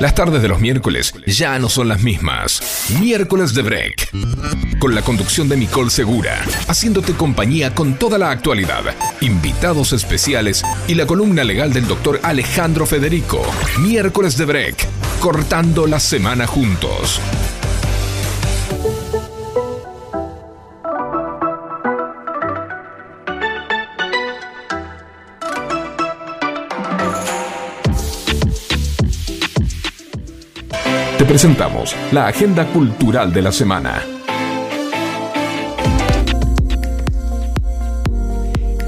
Las tardes de los miércoles ya no son las mismas. Miércoles de Break. Con la conducción de Nicole Segura, haciéndote compañía con toda la actualidad, invitados especiales y la columna legal del doctor Alejandro Federico. Miércoles de Break. Cortando la semana juntos. Te presentamos la agenda cultural de la semana.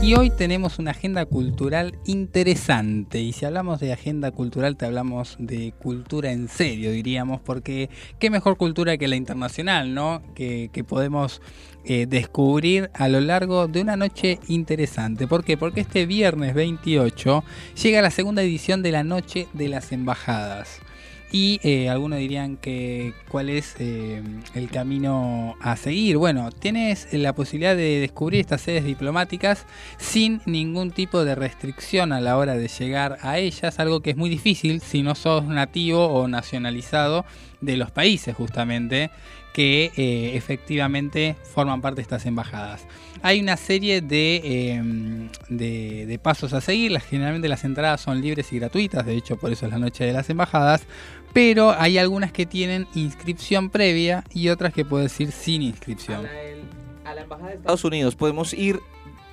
Y hoy tenemos una agenda cultural interesante. Y si hablamos de agenda cultural, te hablamos de cultura en serio, diríamos, porque qué mejor cultura que la internacional, ¿no? Que, podemos eh, descubrir a lo largo de una noche interesante. ¿Por qué? Porque este viernes 28 llega la segunda edición de la Noche de las Embajadas. Y eh, algunos dirían que cuál es eh, el camino a seguir. Bueno, tienes la posibilidad de descubrir estas sedes diplomáticas sin ningún tipo de restricción a la hora de llegar a ellas, algo que es muy difícil si no sos nativo o nacionalizado de los países justamente que eh, efectivamente forman parte de estas embajadas. Hay una serie de, eh, de, de pasos a seguir, generalmente las entradas son libres y gratuitas, de hecho por eso es la noche de las embajadas, pero hay algunas que tienen inscripción previa y otras que puedes ir sin inscripción. A la embajada de Estados Unidos podemos ir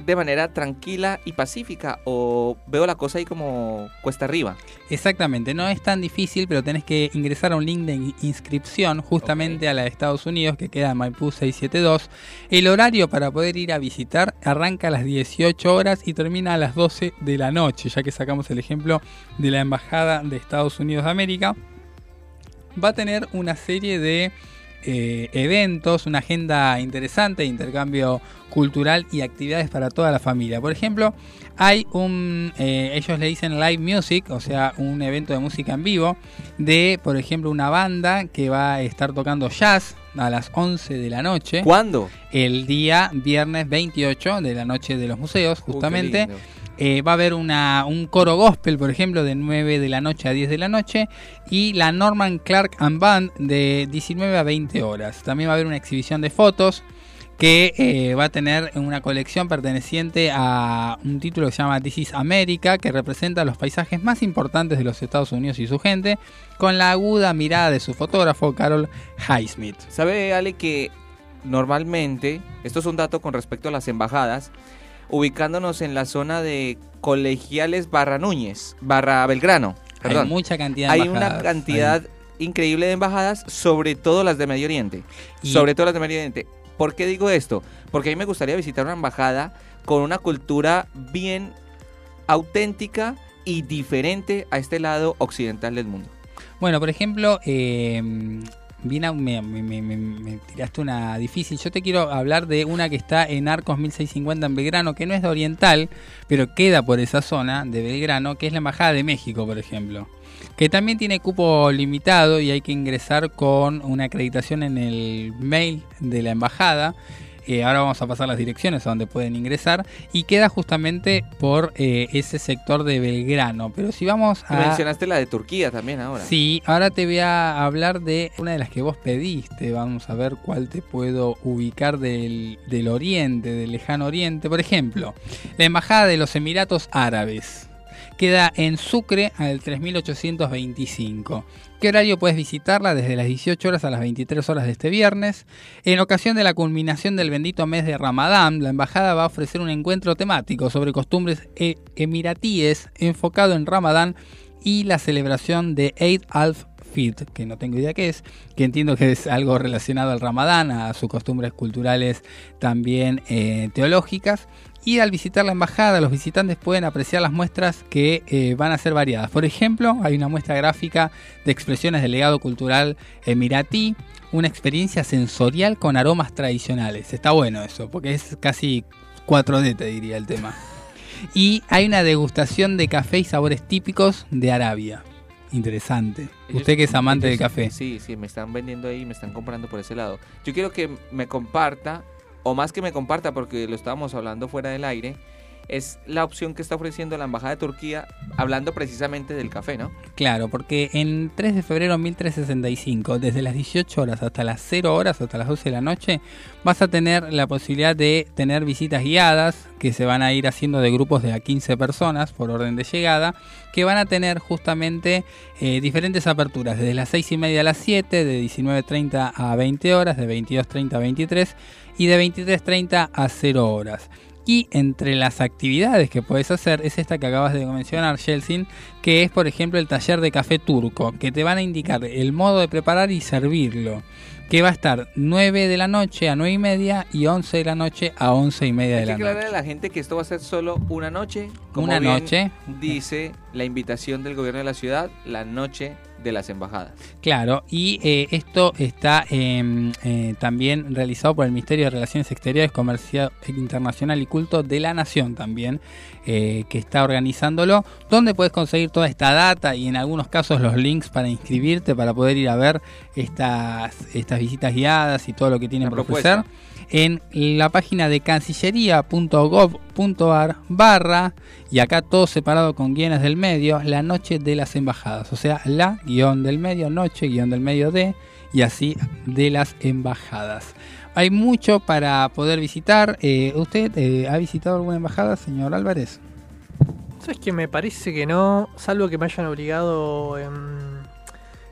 de manera tranquila y pacífica o veo la cosa ahí como cuesta arriba. Exactamente, no es tan difícil, pero tenés que ingresar a un link de in- inscripción justamente a la de Estados Unidos que queda en Maipú 672. El horario para poder ir a visitar arranca a las 18 horas y termina a las 12 de la noche, ya que sacamos el ejemplo de la Embajada de Estados Unidos de América. Va a tener una serie de eh, eventos, una agenda interesante de intercambio cultural y actividades para toda la familia. Por ejemplo, hay un, eh, ellos le dicen live music, o sea, un evento de música en vivo de, por ejemplo, una banda que va a estar tocando jazz a las 11 de la noche. ¿Cuándo? El día viernes 28 de la noche de los museos, justamente. lindo. Eh, va a haber un coro gospel, por ejemplo, de 9 de la noche a 10 de la noche. Y la Norman Clark and Band de 19 a 20 horas. También va a haber una exhibición de fotos que eh, va a tener una colección perteneciente a un título que se llama This is America, que representa los paisajes más importantes de los Estados Unidos y su gente, con la aguda mirada de su fotógrafo Carol Highsmith. ¿Sabe, Ale, que normalmente, esto es un dato con respecto a las embajadas, ubicándonos en la zona de Colegiales barra Núñez, barra Belgrano, Hay perdón. mucha cantidad de Hay una cantidad increíble de embajadas, sobre todo las de Medio Oriente. Y- Sobre todo las de Medio Oriente. ¿Por qué digo esto? Porque a mí me gustaría visitar una embajada con una cultura bien auténtica y diferente a este lado occidental del mundo. Bueno, por ejemplo, eh, vine a- me, me- me- me- me tiraste una difícil. Yo te quiero hablar de una que está en Arcos 1650 en Belgrano, que no es de Oriental, pero queda por esa zona de Belgrano, que es la Embajada de México, por ejemplo. Que también tiene cupo limitado y hay que ingresar con una acreditación en el mail de la embajada. Eh, ahora vamos a pasar las direcciones a donde pueden ingresar y queda justamente por eh, ese sector de Belgrano. Pero si vamos a... Mencionaste la de Turquía también ahora. Sí, ahora te voy a hablar de una de las que vos pediste. Vamos a ver cuál te puedo ubicar del, del Oriente, del lejano Oriente. Por ejemplo, la Embajada de los Emiratos Árabes. Queda en Sucre al 3825. ¿Qué horario puedes visitarla? Desde las 18 horas a las 23 horas de este viernes. En ocasión de la culminación del bendito mes de Ramadán, la embajada va a ofrecer un encuentro temático sobre costumbres e- emiratíes enfocado en Ramadán y la celebración de Eid al-Fitr, que no tengo idea qué es, que entiendo que es algo relacionado al Ramadán, a sus costumbres culturales también eh, teológicas. Y al visitar la embajada, los visitantes pueden apreciar las muestras que eh, van a ser variadas. Por ejemplo, hay una muestra gráfica de expresiones del legado cultural emiratí, una experiencia sensorial con aromas tradicionales. Está bueno eso, porque es casi 4D, te diría el tema. Y hay una degustación de café y sabores típicos de Arabia. Interesante. Usted que es amante del café. Sí, sí, me están vendiendo ahí, me están comprando por ese lado. Yo quiero que me comparta, o más que me comparta, porque lo estábamos hablando fuera del aire, es la opción que está ofreciendo la Embajada de Turquía, hablando precisamente del café, ¿no? Claro, porque en 3 de febrero de 1365, desde las 18 horas hasta las 0 horas, hasta las 12 de la noche, vas a tener la posibilidad de tener visitas guiadas que se van a ir haciendo de grupos de a 15 personas por orden de llegada, que van a tener justamente eh, diferentes aperturas, desde las 6 y media a las 7, de 19.30 a 20 horas, de 22.30 a 23 y de 23.30 a 0 horas. Y entre las actividades que puedes hacer es esta que acabas de mencionar, Chelsea, que es por ejemplo el taller de café turco, que te van a indicar el modo de preparar y servirlo, que va a estar 9 de la noche a 9 y media y 11 de la noche a 11 y media de Hay que la noche. aclararle a la gente que esto va a ser solo una noche. Como Una bien noche. Dice la invitación del gobierno de la ciudad, la noche de las embajadas. Claro, y eh, esto está eh, eh, también realizado por el Ministerio de Relaciones Exteriores, Comercio Internacional y Culto de la Nación también, eh, que está organizándolo, donde puedes conseguir toda esta data y en algunos casos los links para inscribirte, para poder ir a ver estas, estas visitas guiadas y todo lo que tienen por ofrecer en la página de cancillería.gov.ar barra y acá todo separado con guiones del medio, la noche de las embajadas, o sea, la guion del medio, noche, guion del medio de y así de las embajadas. Hay mucho para poder visitar. Eh, ¿Usted eh, ha visitado alguna embajada, señor Álvarez? ¿Sabes que me parece que no? Salvo que me hayan obligado en,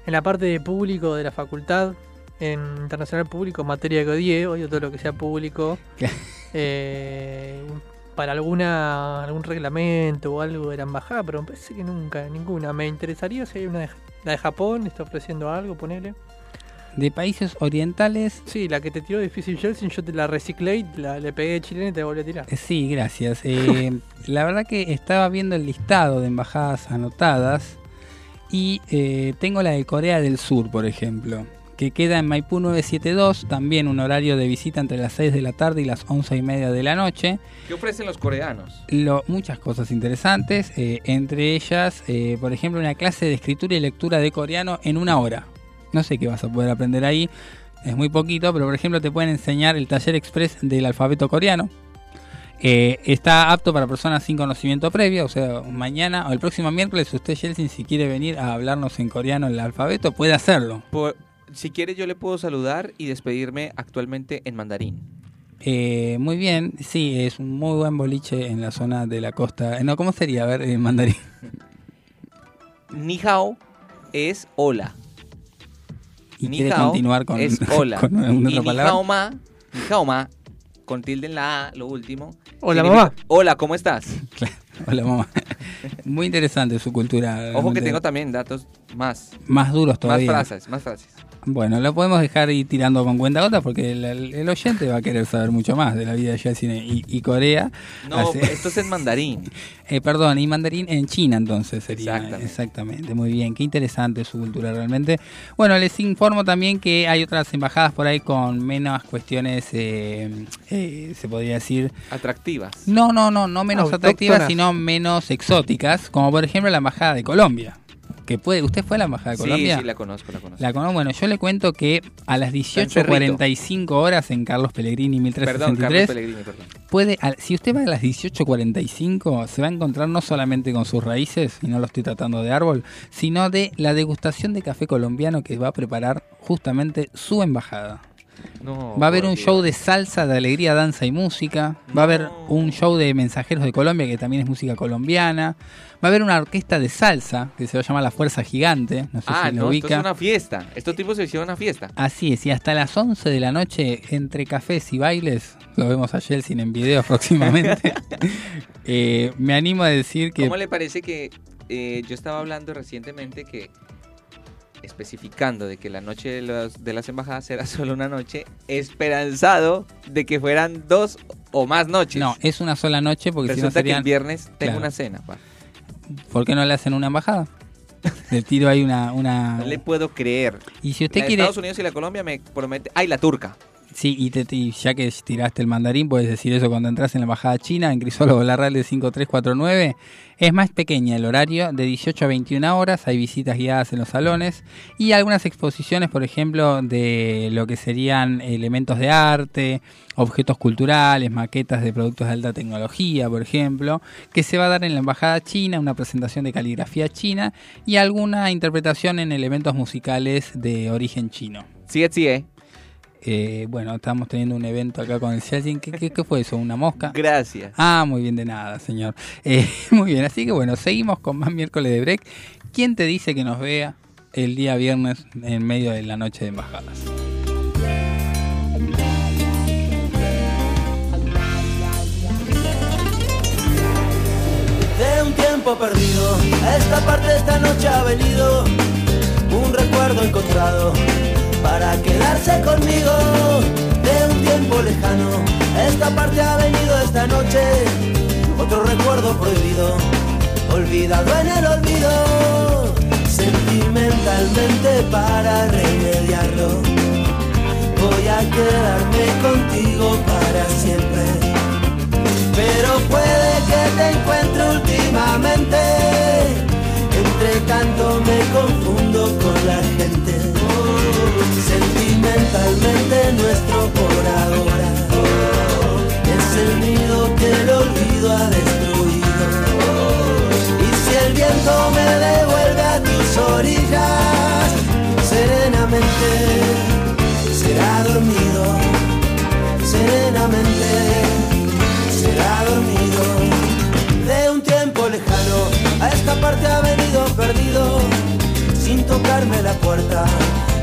en la parte de público de la facultad, en internacional público, materia que odié, odio todo lo que sea público. Eh, para alguna algún reglamento o algo de la embajada, pero me parece que nunca, ninguna. Me interesaría si hay una de, la de Japón, está ofreciendo algo, ponele. De países orientales. Sí, la que te tiró difícil Jelsin, yo te la reciclé y la, le pegué chilena y te volví a tirar. Eh, Sí, gracias. Eh, la verdad que estaba viendo el listado de embajadas anotadas y eh, tengo la de Corea del Sur, por ejemplo, que queda en Maipú 972, también un horario de visita entre las 6 de la tarde y las 11 y media de la noche. ¿Qué ofrecen los coreanos? Lo- muchas cosas interesantes, eh, entre ellas, eh, por ejemplo, una clase de escritura y lectura de coreano en una hora. No sé qué vas a poder aprender ahí, es muy poquito, pero por ejemplo te pueden enseñar el taller express del alfabeto coreano. Eh, está apto para personas sin conocimiento previo, o sea, mañana o el próximo miércoles, usted, Jelsin, si quiere venir a hablarnos en coreano el alfabeto, puede hacerlo. Por- si quiere yo le puedo saludar y despedirme actualmente en mandarín. Eh, muy bien, sí, es un muy buen boliche en la zona de la costa. eh, No, ¿cómo sería? A ver, en mandarín. Ni hao es hola. ¿Y Ni quiere hao continuar con- es hola. con y otra ni palabra? hao ma, ni hao ma, con tilde en la A, lo último. Hola, mamá. Hola, ¿cómo estás? Hola, mamá. Muy interesante su cultura. Ojo que tengo también datos más. Más duros todavía. Más frases, más frases. Bueno, lo podemos dejar ir tirando con cuenta gota porque el, oyente va a querer saber mucho más de la vida de Yeltsin y, y Corea. No, Así- esto es en mandarín. Eh, perdón, y mandarín en China entonces sería. Exactamente. Exactamente, muy bien, qué interesante su cultura realmente. Bueno, les informo también que hay otras embajadas por ahí con menos cuestiones, eh, eh, se podría decir, Atractivas. no, no, no, no menos Autóctonas. atractivas, sino menos exóticas, como por ejemplo la embajada de Colombia. Que puede, ¿Usted fue a la embajada de Sí, Colombia? sí, la conozco, la conozco. La conozco. Bueno, yo le cuento que a las 18.45 horas en Carlos Pellegrini Perdón, 1363 Carlos Pellegrini, perdón. puede, si usted va a las 18.45 se va a encontrar no solamente con sus raíces, y no lo estoy tratando de árbol, sino de la degustación de café colombiano que va a preparar justamente su embajada. No, Va a haber un Dios. show de salsa, de alegría, danza y música. Va a haber un show de mensajeros de Colombia, que también es música colombiana. Va a haber una orquesta de salsa, que se va a llamar La Fuerza Gigante. No sé Ah, si lo no, esto ubica. es una fiesta. Estos tipos se hicieron una fiesta. Así es, y hasta las 11 de la noche, entre cafés y bailes, lo vemos a Jelsin en video próximamente. Eh, me animo a decir que. ¿Cómo le parece que eh, yo estaba hablando recientemente que especificando de que la noche de, los- de las embajadas era solo una noche, esperanzado de que fueran dos o más noches. No, es una sola noche porque si no que el viernes tengo Claro. una cena. pa. ¿Por qué no le hacen una embajada? Le tiro ahí una. una... No le puedo creer. Y si usted la de quiere. Estados Unidos y la Colombia me promete. ¡Ay, la turca! Sí, y, te- ya que tiraste el mandarín, puedes decir eso cuando entras en la embajada china, en Crisólogo Larralde 5349. Es más pequeña el horario, de 18 a 21 horas, hay visitas guiadas en los salones y algunas exposiciones, por ejemplo, de lo que serían elementos de arte, objetos culturales, maquetas de productos de alta tecnología, por ejemplo, que se va a dar en la embajada china, una presentación de caligrafía china y alguna interpretación en elementos musicales de origen chino. Sí. Eh, bueno, estamos teniendo un evento acá con el Yeltsin. ¿Qué, qué, qué fue eso? ¿Una mosca? Gracias. Ah, muy bien, de nada, señor. Eh, muy bien, así que bueno, seguimos con más miércoles de break. ¿Quién te dice que nos vea el día viernes en medio de la noche de embajadas? de un tiempo perdido. A esta parte esta noche ha venido un recuerdo encontrado para quedarse conmigo. De un tiempo lejano, esta parte ha venido esta noche otro recuerdo prohibido, olvidado en el olvido. Sentimentalmente para remediarlo, voy a quedarme contigo para siempre pero puede que te encuentre últimamente. Entre tanto me confundo con la gente. Sentimentalmente nuestro por ahora. Es el nido que el olvido ha destruido. Y si el viento me devuelve a tus orillas, serenamente será dormido, serenamente será dormido. De un tiempo lejano a esta parte ha venido perdido sin tocarme la puerta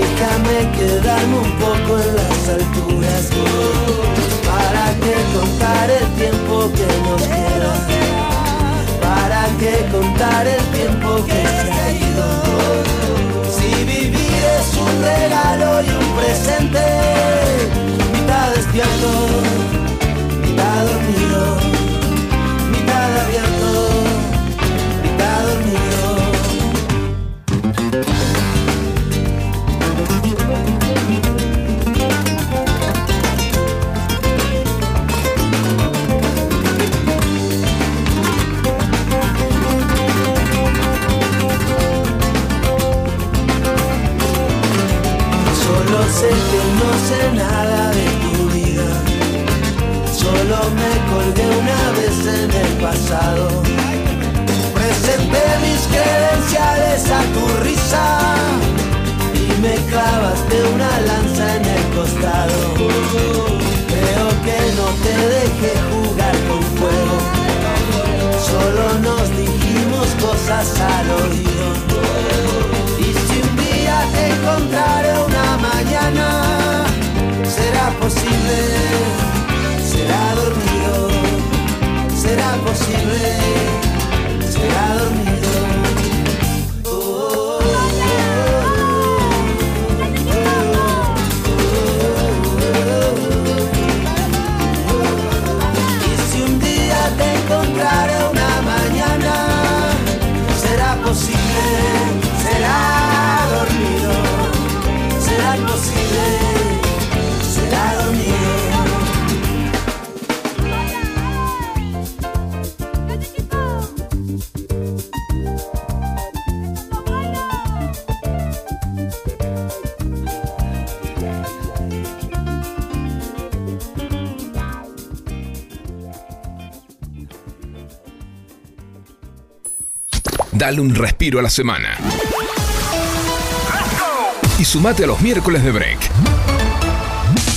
déjame quedarme un poco en las alturas. ¿Para qué contar el tiempo que nos queda? ¿Para qué contar el tiempo que se ha ido? Si vivir es un regalo y un presente, mitad despierto, mitad dormido, que no sé nada de tu vida. Solo me colgué una vez en el pasado. Presenté mis credenciales a tu risa y me clavaste una lanza en el costado. Creo que no te dejé jugar con fuego. Solo nos dijimos cosas al oído. Y si un día te encontraré una mañana, será posible, será dormido, será posible, será dormido. Dale un respiro a la semana. Y sumate a los miércoles de break.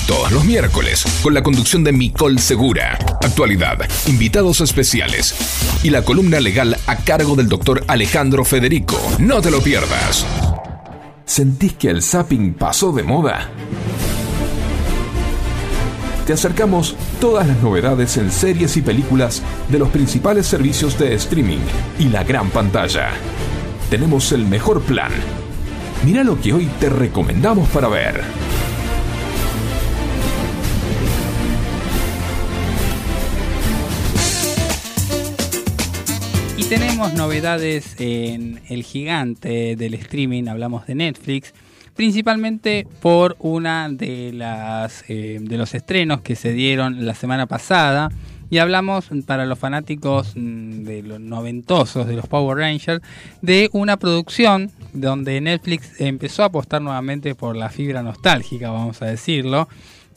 Todos los miércoles, con la conducción de Micol Segura. Actualidad, invitados especiales y la columna legal a cargo del doctor Alejandro Federico. No te lo pierdas. ¿Sentís que el zapping pasó de moda? Te acercamos todas las novedades en series y películas de los principales servicios de streaming y la gran pantalla. Tenemos el mejor plan. Mira lo que hoy te recomendamos para ver. Y tenemos novedades en el gigante del streaming, hablamos de Netflix, principalmente por una de las eh, de los estrenos que se dieron la semana pasada y hablamos para los fanáticos mm, de los noventosos de los Power Rangers de una producción donde Netflix empezó a apostar nuevamente por la fibra nostálgica, vamos a decirlo,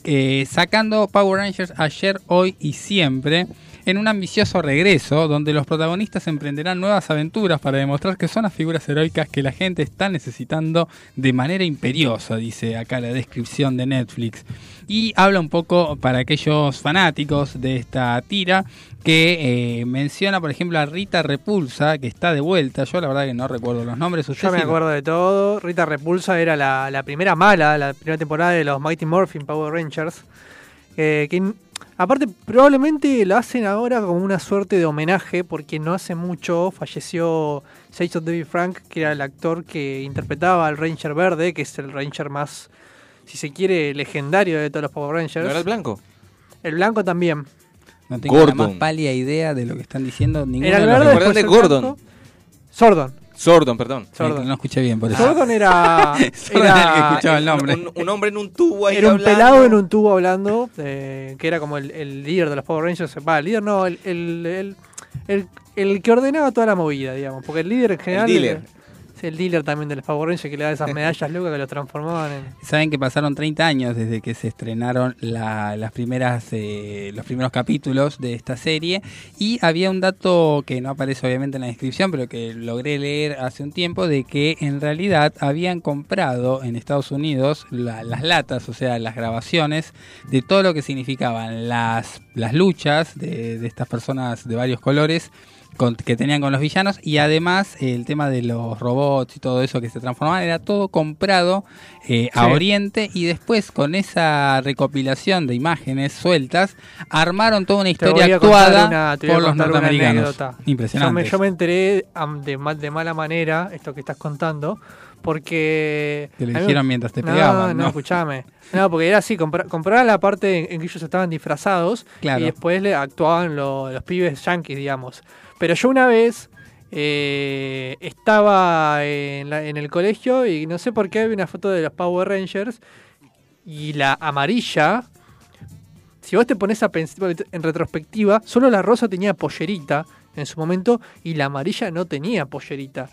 eh, sacando Power Rangers ayer, hoy y siempre en un ambicioso regreso donde los protagonistas emprenderán nuevas aventuras para demostrar que son las figuras heroicas que la gente está necesitando de manera imperiosa, dice acá la descripción de Netflix. Y habla un poco para aquellos fanáticos de esta tira que eh, menciona, por ejemplo, a Rita Repulsa, que está de vuelta. Yo la verdad que no recuerdo los nombres. Yo me acuerdo de todo. Rita Repulsa era la, la primera mala, la primera temporada de los Mighty Morphin Power Rangers. Eh, que aparte probablemente lo hacen ahora como una suerte de homenaje porque no hace mucho falleció Jason David Frank, que era el actor que interpretaba al Ranger Verde, que es el Ranger más, si se quiere, legendario de todos los Power Rangers. ¿No era el blanco? El blanco también. No tengo la más pálida idea de lo que están diciendo. Ninguno Era el de los verde, dos. después de el Gordon? blanco. Sordon. Sordon, perdón. Sordon. No escuché bien por eso. Sordon era, Sordon era el que escuchaba el nombre. Un, un hombre en un tubo ahí Era un hablando. pelado en un tubo hablando, eh, que era como el, el líder de los Power Rangers. Va, el líder no, el, el, el, el- el que ordenaba toda la movida, digamos. Porque el líder en general. dealer. El dealer también del Power Rangers que le da esas medallas locas que lo transformaban en. Saben que pasaron 30 años desde que se estrenaron la- las primeras, eh, los primeros capítulos de esta serie y había un dato que no aparece obviamente en la descripción, pero que logré leer hace un tiempo de que en realidad habían comprado en Estados Unidos la- las latas, o sea, las grabaciones de todo lo que significaban las, las luchas de, de estas personas de varios colores con- que tenían con los villanos y además el tema de los robots y todo eso que se transformaban era todo comprado eh, a Sí. Oriente y después con esa recopilación de imágenes sueltas armaron toda una historia actuada una- por los norteamericanos. Impresionante. Yo me, yo me enteré de, mal- de mala manera esto que estás contando, porque... Te lo mí dijeron mientras te no, pegaban, No, ¿no? escuchame. No, porque era así, compra- compraban la parte en, en que ellos estaban disfrazados Claro. y después le actuaban lo- los pibes yankees, digamos. Pero yo una vez eh, estaba en, en el colegio y no sé por qué había una foto de los Power Rangers y la amarilla si vos te pones a pensar en retrospectiva, solo la rosa tenía pollerita en su momento y la amarilla no tenía pollerita.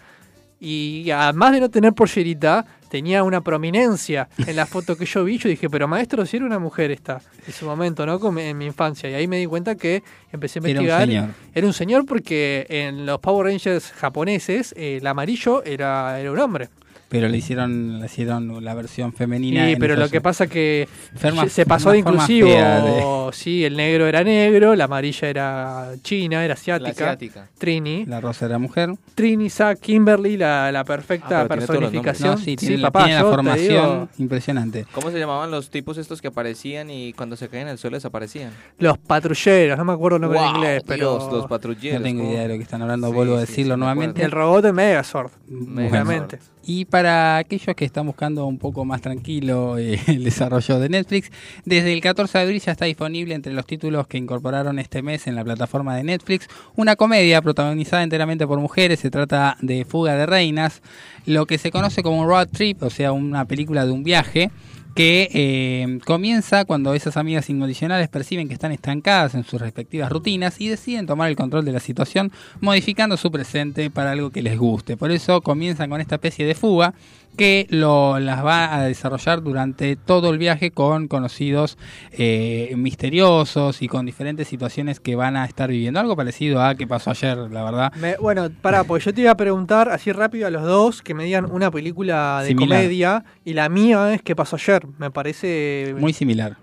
Y además de no tener pollerita, tenía una prominencia en la foto que yo vi. Yo dije, pero maestro, si era una mujer esta, en su momento, ¿no? En mi infancia. Y ahí me di cuenta que empecé a Era un investigar. señor. Era un señor porque en los Power Rangers japoneses, eh, el amarillo era, era un hombre. Pero le hicieron, le hicieron la versión femenina. Sí, en pero lo que pasa que Forma- se pasó de inclusivo. de- Sí, el negro era negro, la amarilla era china, era asiática. asiática. Trini. La rosa era mujer. Trini, Zack, Kimberly, la, la perfecta Ah, personificación. No, sí, tiene, la- papá, tiene yo formación impresionante. ¿Cómo se llamaban los tipos estos que aparecían y cuando se caían al suelo desaparecían? los patrulleros, no me acuerdo el nombre en Wow, inglés, pero. Dios, los patrulleros. No tengo ¿cómo? idea de lo que están hablando, Sí, vuelvo a sí, decirlo sí, me nuevamente. El robot de Megazord. Bueno, Obviamente. Y para aquellos que están buscando un poco más tranquilo eh, el desarrollo de Netflix, desde el 14 de abril ya está disponible entre los títulos que incorporaron este mes en la plataforma de Netflix una comedia protagonizada enteramente por mujeres. Se trata de Fuga de Reinas, lo que se conoce como un road trip, o sea, una película de un viaje que eh, comienza cuando esas amigas incondicionales perciben que están estancadas en sus respectivas rutinas y deciden tomar el control de la situación modificando su presente para algo que les guste. Por eso comienzan con esta especie de fuga que lo, las va a desarrollar durante todo el viaje con conocidos eh, misteriosos y con diferentes situaciones que van a estar viviendo. Algo parecido a que pasó ayer, la verdad. Me- bueno, pará, pues yo te iba a preguntar así rápido a los dos que me digan una película de Similar. comedia y la mía es que pasó ayer. Me parece. Muy similar.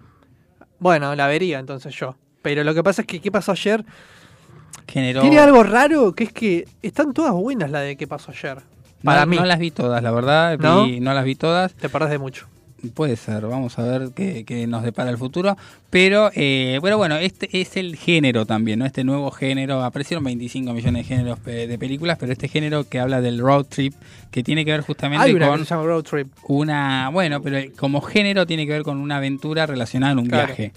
Bueno, la vería entonces yo. Pero lo que pasa es que ¿qué pasó ayer? Generó... Tiene algo raro que es que están todas buenas la de qué pasó ayer. Para no, mí. no las vi todas, la verdad. ¿No? vi- no las vi todas. Te perdés de mucho. Puede ser, vamos a ver qué, qué nos depara el futuro. Pero, eh, bueno, bueno, este es el género también, ¿no? Este nuevo género. Aparecieron 25 millones de géneros de películas, pero este género que habla del road trip, que tiene que ver justamente Hay una con se llama Road Trip. una. Bueno, pero como género tiene que ver con una aventura relacionada en un Claro. viaje.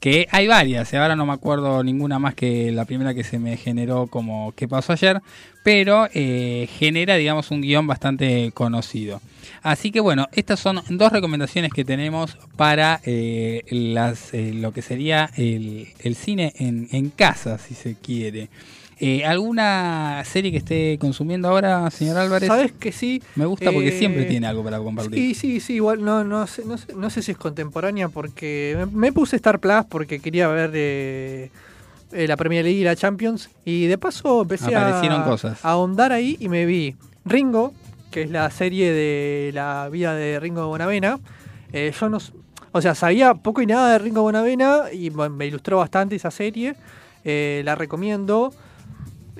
Que hay varias, eh, ahora no me acuerdo ninguna más que la primera que se me generó como que pasó ayer, pero eh, genera, digamos, un guion bastante conocido. Así que bueno, estas son dos recomendaciones que tenemos para eh, las, eh, lo que sería el, el cine en, en casa, si se quiere. Eh, ¿Alguna serie que esté consumiendo ahora, señor Álvarez? ¿Sabes que sí? Me gusta porque Eh, siempre tiene algo para compartir. Sí, sí, sí, igual no, no, sé, no, sé, no sé si es contemporánea porque me, me puse Star Plus porque quería ver eh, eh, la Premier League y la Champions y de paso empecé Aparecieron a, cosas. a ahondar ahí y me vi Ringo, que es la serie de la vida de Ringo Bonavena. Eh, yo no, o sea, sabía poco y nada de Ringo Bonavena y me ilustró bastante esa serie. La recomiendo.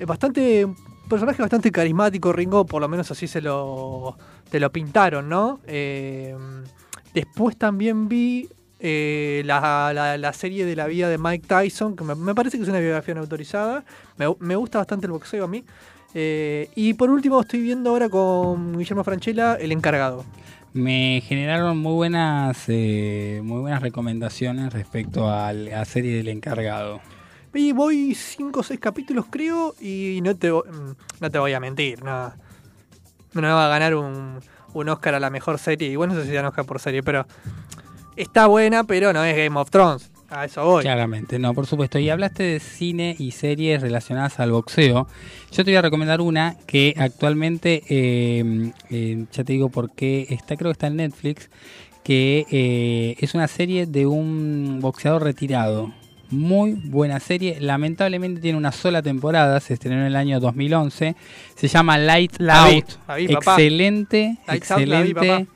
Bastante un personaje bastante carismático, Ringo, por lo menos así se lo te lo pintaron, ¿no? Eh, después también vi eh, la, la- serie de la vida de Mike Tyson, que me, parece que es una biografía no autorizada. Me, me gusta bastante el boxeo a mí. Eh, y por último estoy viendo ahora con Guillermo Franchella El Encargado. Me generaron muy buenas, muy buenas recomendaciones respecto a la serie del encargado. Y voy 5 o 6 capítulos creo y no te, mm, no te voy a mentir, no, no va a ganar un, un Oscar a la mejor serie. Y bueno, no sé si dan Oscar por serie, pero está buena, pero no es Game of Thrones. A eso voy. Claramente, no, por supuesto. Y hablaste de cine y series relacionadas al boxeo. Yo te voy a recomendar una que actualmente, eh, eh, ya te digo por qué está, creo que está en Netflix, que eh, es una serie de un boxeador retirado. Muy buena serie. Lamentablemente tiene una sola temporada. Se estrenó en el año 2011. Se llama Light La vi, Out. la vi, papá. excelente, Out vi, excelente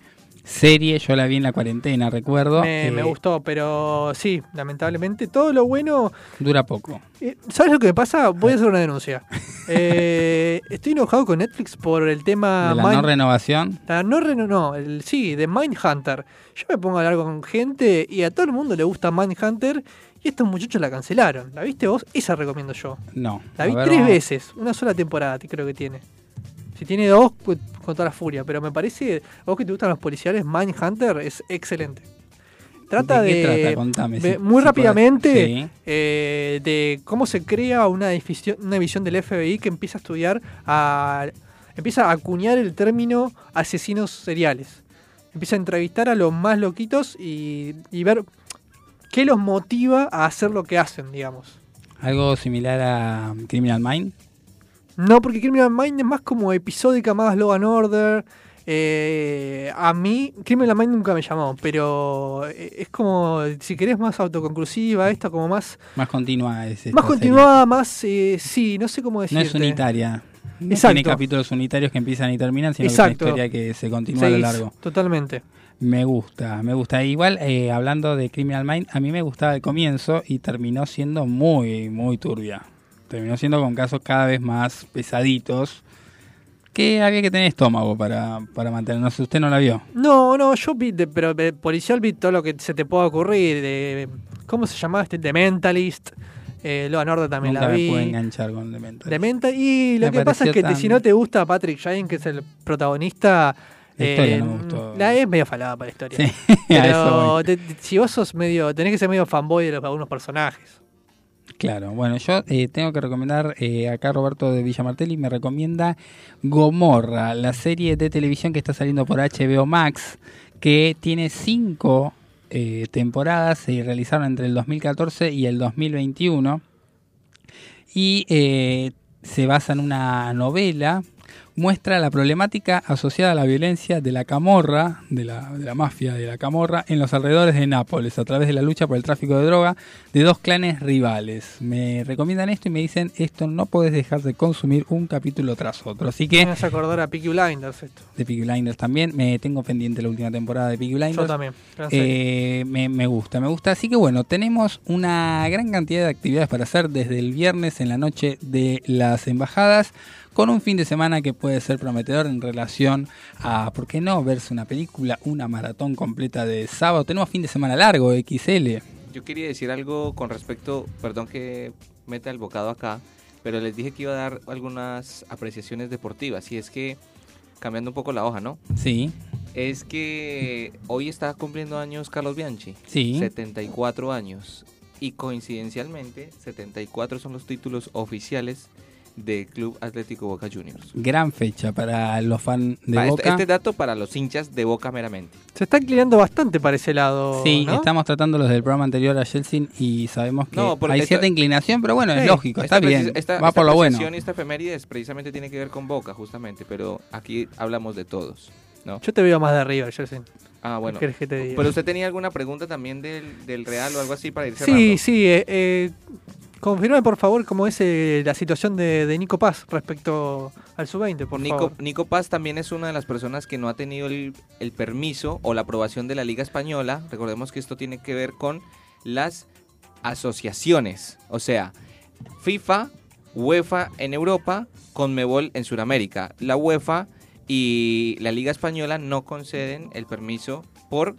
serie. Yo la vi en la cuarentena, recuerdo. Me, me Eh, gustó, pero sí, lamentablemente todo lo bueno. Dura poco. eh, ¿Sabes lo que me pasa? Voy a hacer una denuncia. Eh, estoy enojado con Netflix por el tema. De la Mind- no renovación. La no reno- no, el, sí, de Mindhunter. Yo me pongo a hablar con gente y a todo el mundo le gusta Mindhunter y estos muchachos la cancelaron. ¿La viste vos? Esa recomiendo yo. No. La vi ver, tres vamos. veces, una sola temporada te- creo que tiene. Si tiene dos, pues, con toda la furia. Pero me parece, vos que te gustan los policiales, Mindhunter es excelente. Trata ¿De de. qué trata? Contame, de- si- muy si rápidamente. Sí. eh, de cómo se crea una, división- una división del FBI que empieza a estudiar, a, empieza a acuñar el término asesinos seriales. Empieza a entrevistar a los más loquitos y, y ver qué los motiva a hacer lo que hacen, digamos. Algo similar a Criminal Mind. No, porque Criminal Mind es más como episódica, más Law and Order. Eh, a mí, Criminal Mind nunca me llamó, pero eh, es como, si querés, más autoconclusiva, esta como más, Más continua es más serie. continuada, más, eh, sí, no sé cómo No decirte. es unitaria. No Exacto. tiene capítulos unitarios que empiezan y terminan, sino Exacto. que es una historia que se continúa a lo largo. Totalmente. Me gusta, me gusta. Igual, eh, hablando de Criminal Mind, a mí me gustaba el comienzo y terminó siendo muy, muy turbia. Terminó siendo con casos cada vez más pesaditos que había que tener estómago para, para mantenernos. ¿Usted no la vio? No, no, yo vi, de- pero de policial vi todo lo que se te pueda ocurrir. De, ¿Cómo se llamaba este? The Mentalist. Eh, Law and Order también Nunca la me vi. pude enganchar con. The Mental- y lo Me que pasa es que te- si no te gusta Patrick Shane, que es el protagonista, La historia eh, no me gustó. la es medio falada para la historia. Sí, Pero voy. te- te- si vos sos medio, tenés que ser medio fanboy de los- algunos personajes. Claro, bueno, yo eh, tengo que recomendar, eh, acá Roberto de Villamartelli me recomienda Gomorra, la serie de televisión que está saliendo por HBO Max, que tiene cinco eh, temporadas, se realizaron entre el 2014 y el 2021, y se basa en una novela, muestra la problemática asociada a la violencia de la camorra, de la, de la mafia de la camorra, en los alrededores de Nápoles, a través de la lucha por el tráfico de droga de dos clanes rivales. Me recomiendan esto y me dicen, esto no podés dejar de consumir un capítulo tras otro. Así que, Me hace acordar a Peaky Blinders esto. de Peaky Blinders también, me tengo pendiente la última temporada de Peaky Blinders. Yo también. Eh, me, me gusta, me gusta. Así que bueno, tenemos una gran cantidad de actividades para hacer desde el viernes en la noche de las embajadas, con un fin de semana que puede ser prometedor en relación a, ¿por qué no?, verse una película, una maratón completa de sábado. Tenemos fin de semana largo, XL. Yo quería decir algo con respecto, perdón que meta el bocado acá, pero les dije que iba a dar algunas apreciaciones deportivas y es que, cambiando un poco la hoja, ¿no? Sí, Es que hoy está cumpliendo años Carlos Bianchi. Sí. 74 años. Y coincidencialmente, 74 son los títulos oficiales del Club Atlético Boca Juniors. gran fecha para los fans de Va, este, Boca. este dato para los hinchas de Boca meramente. Se está inclinando bastante para ese lado. Sí, ¿no? estamos tratando los del programa anterior a Chelsea y sabemos que No, hay esta- cierta inclinación, pero bueno, es lógico, está bien, esta- va esta por lo bueno. esta efemérides precisamente tiene que ver con Boca, justamente, pero aquí hablamos de todos, ¿no? Yo te veo más de arriba, Jelsin. Ah, bueno. ¿Qué querés que te diga? Pero usted tenía alguna pregunta también del, del Real o algo así para ir Sí, cerrando. sí. Eh, eh, confirmame, por favor, cómo es eh, la situación de, de Nico Paz respecto al sub-20, por Nico, favor. Nico Paz también es una de las personas que no ha tenido el, el permiso o la aprobación de la Liga Española. Recordemos que esto tiene que ver con las asociaciones, o sea, FIFA, UEFA en Europa, Conmebol en Sudamérica. La UEFA y la Liga Española no conceden el permiso por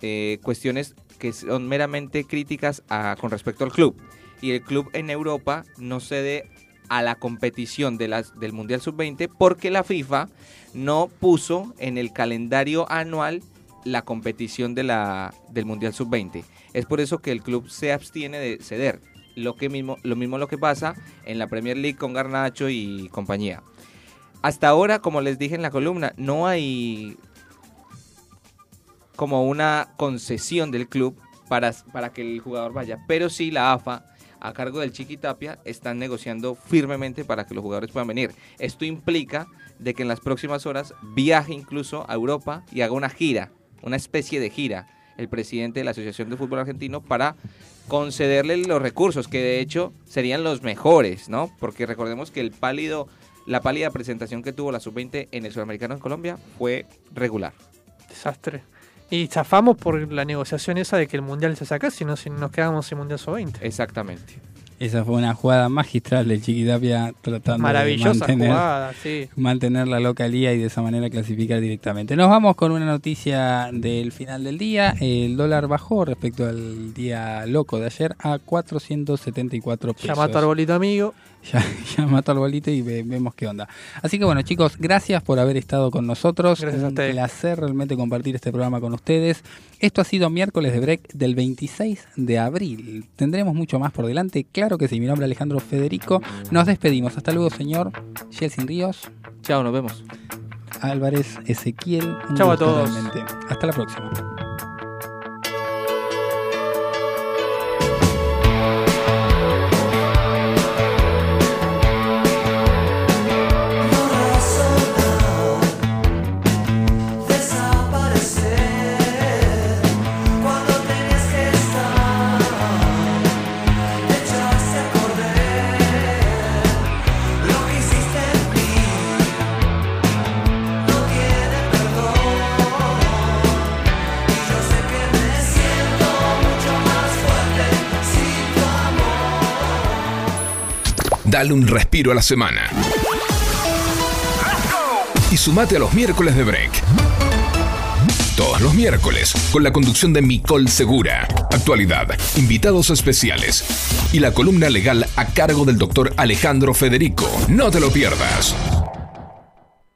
eh, cuestiones que son meramente críticas a- con respecto al club. Y el club en Europa no cede a la competición de las, del Mundial Sub-20 porque la FIFA no puso en el calendario anual la competición de la, del Mundial Sub-20. Es por eso que el club se abstiene de ceder. Lo, que mismo, lo mismo lo que pasa en la Premier League con Garnacho y compañía. Hasta ahora, como les dije en la columna, no hay como una concesión del club para, para que el jugador vaya. Pero sí la AFA, a cargo del Chiquitapia, están negociando firmemente para que los jugadores puedan venir. Esto implica de que en las próximas horas viaje incluso a Europa y haga una gira, una especie de gira, el presidente de la Asociación de Fútbol Argentino para concederle los recursos, que de hecho serían los mejores, ¿no? Porque recordemos que el pálido, la pálida presentación que tuvo la Sub-20 en el Sudamericano en Colombia fue regular. Desastre. Y chafamos por la negociación esa de que el mundial se saca, si no si nos quedamos sin mundial sub-20. Exactamente. Esa fue una jugada magistral del Chiquitapia tratando Maravillosa de mantener, jugada, sí. mantener la localía y de esa manera clasificar directamente. Nos vamos con una noticia del final del día. El dólar bajó respecto al día loco de ayer a 474 pesos. Llama a tu arbolito amigo. Ya, ya mató al bolito y ve- vemos qué onda. Así que bueno, chicos, gracias por haber estado con nosotros. Gracias a Un ustedes. placer realmente compartir este programa con ustedes. Esto ha sido miércoles de break del 26 de abril. Tendremos mucho más por delante. Claro que sí, mi nombre es Alejandro Federico. Nos despedimos. Hasta luego, señor Jelsin Ríos. Chao, nos vemos. Álvarez, Ezequiel. Chao a todos. realmente. Hasta la próxima. Dale un respiro a la semana. Y sumate a los miércoles de break. Todos los miércoles, con la conducción de Micol Segura, actualidad, invitados especiales y la columna legal a cargo del doctor Alejandro Federico. No te lo pierdas.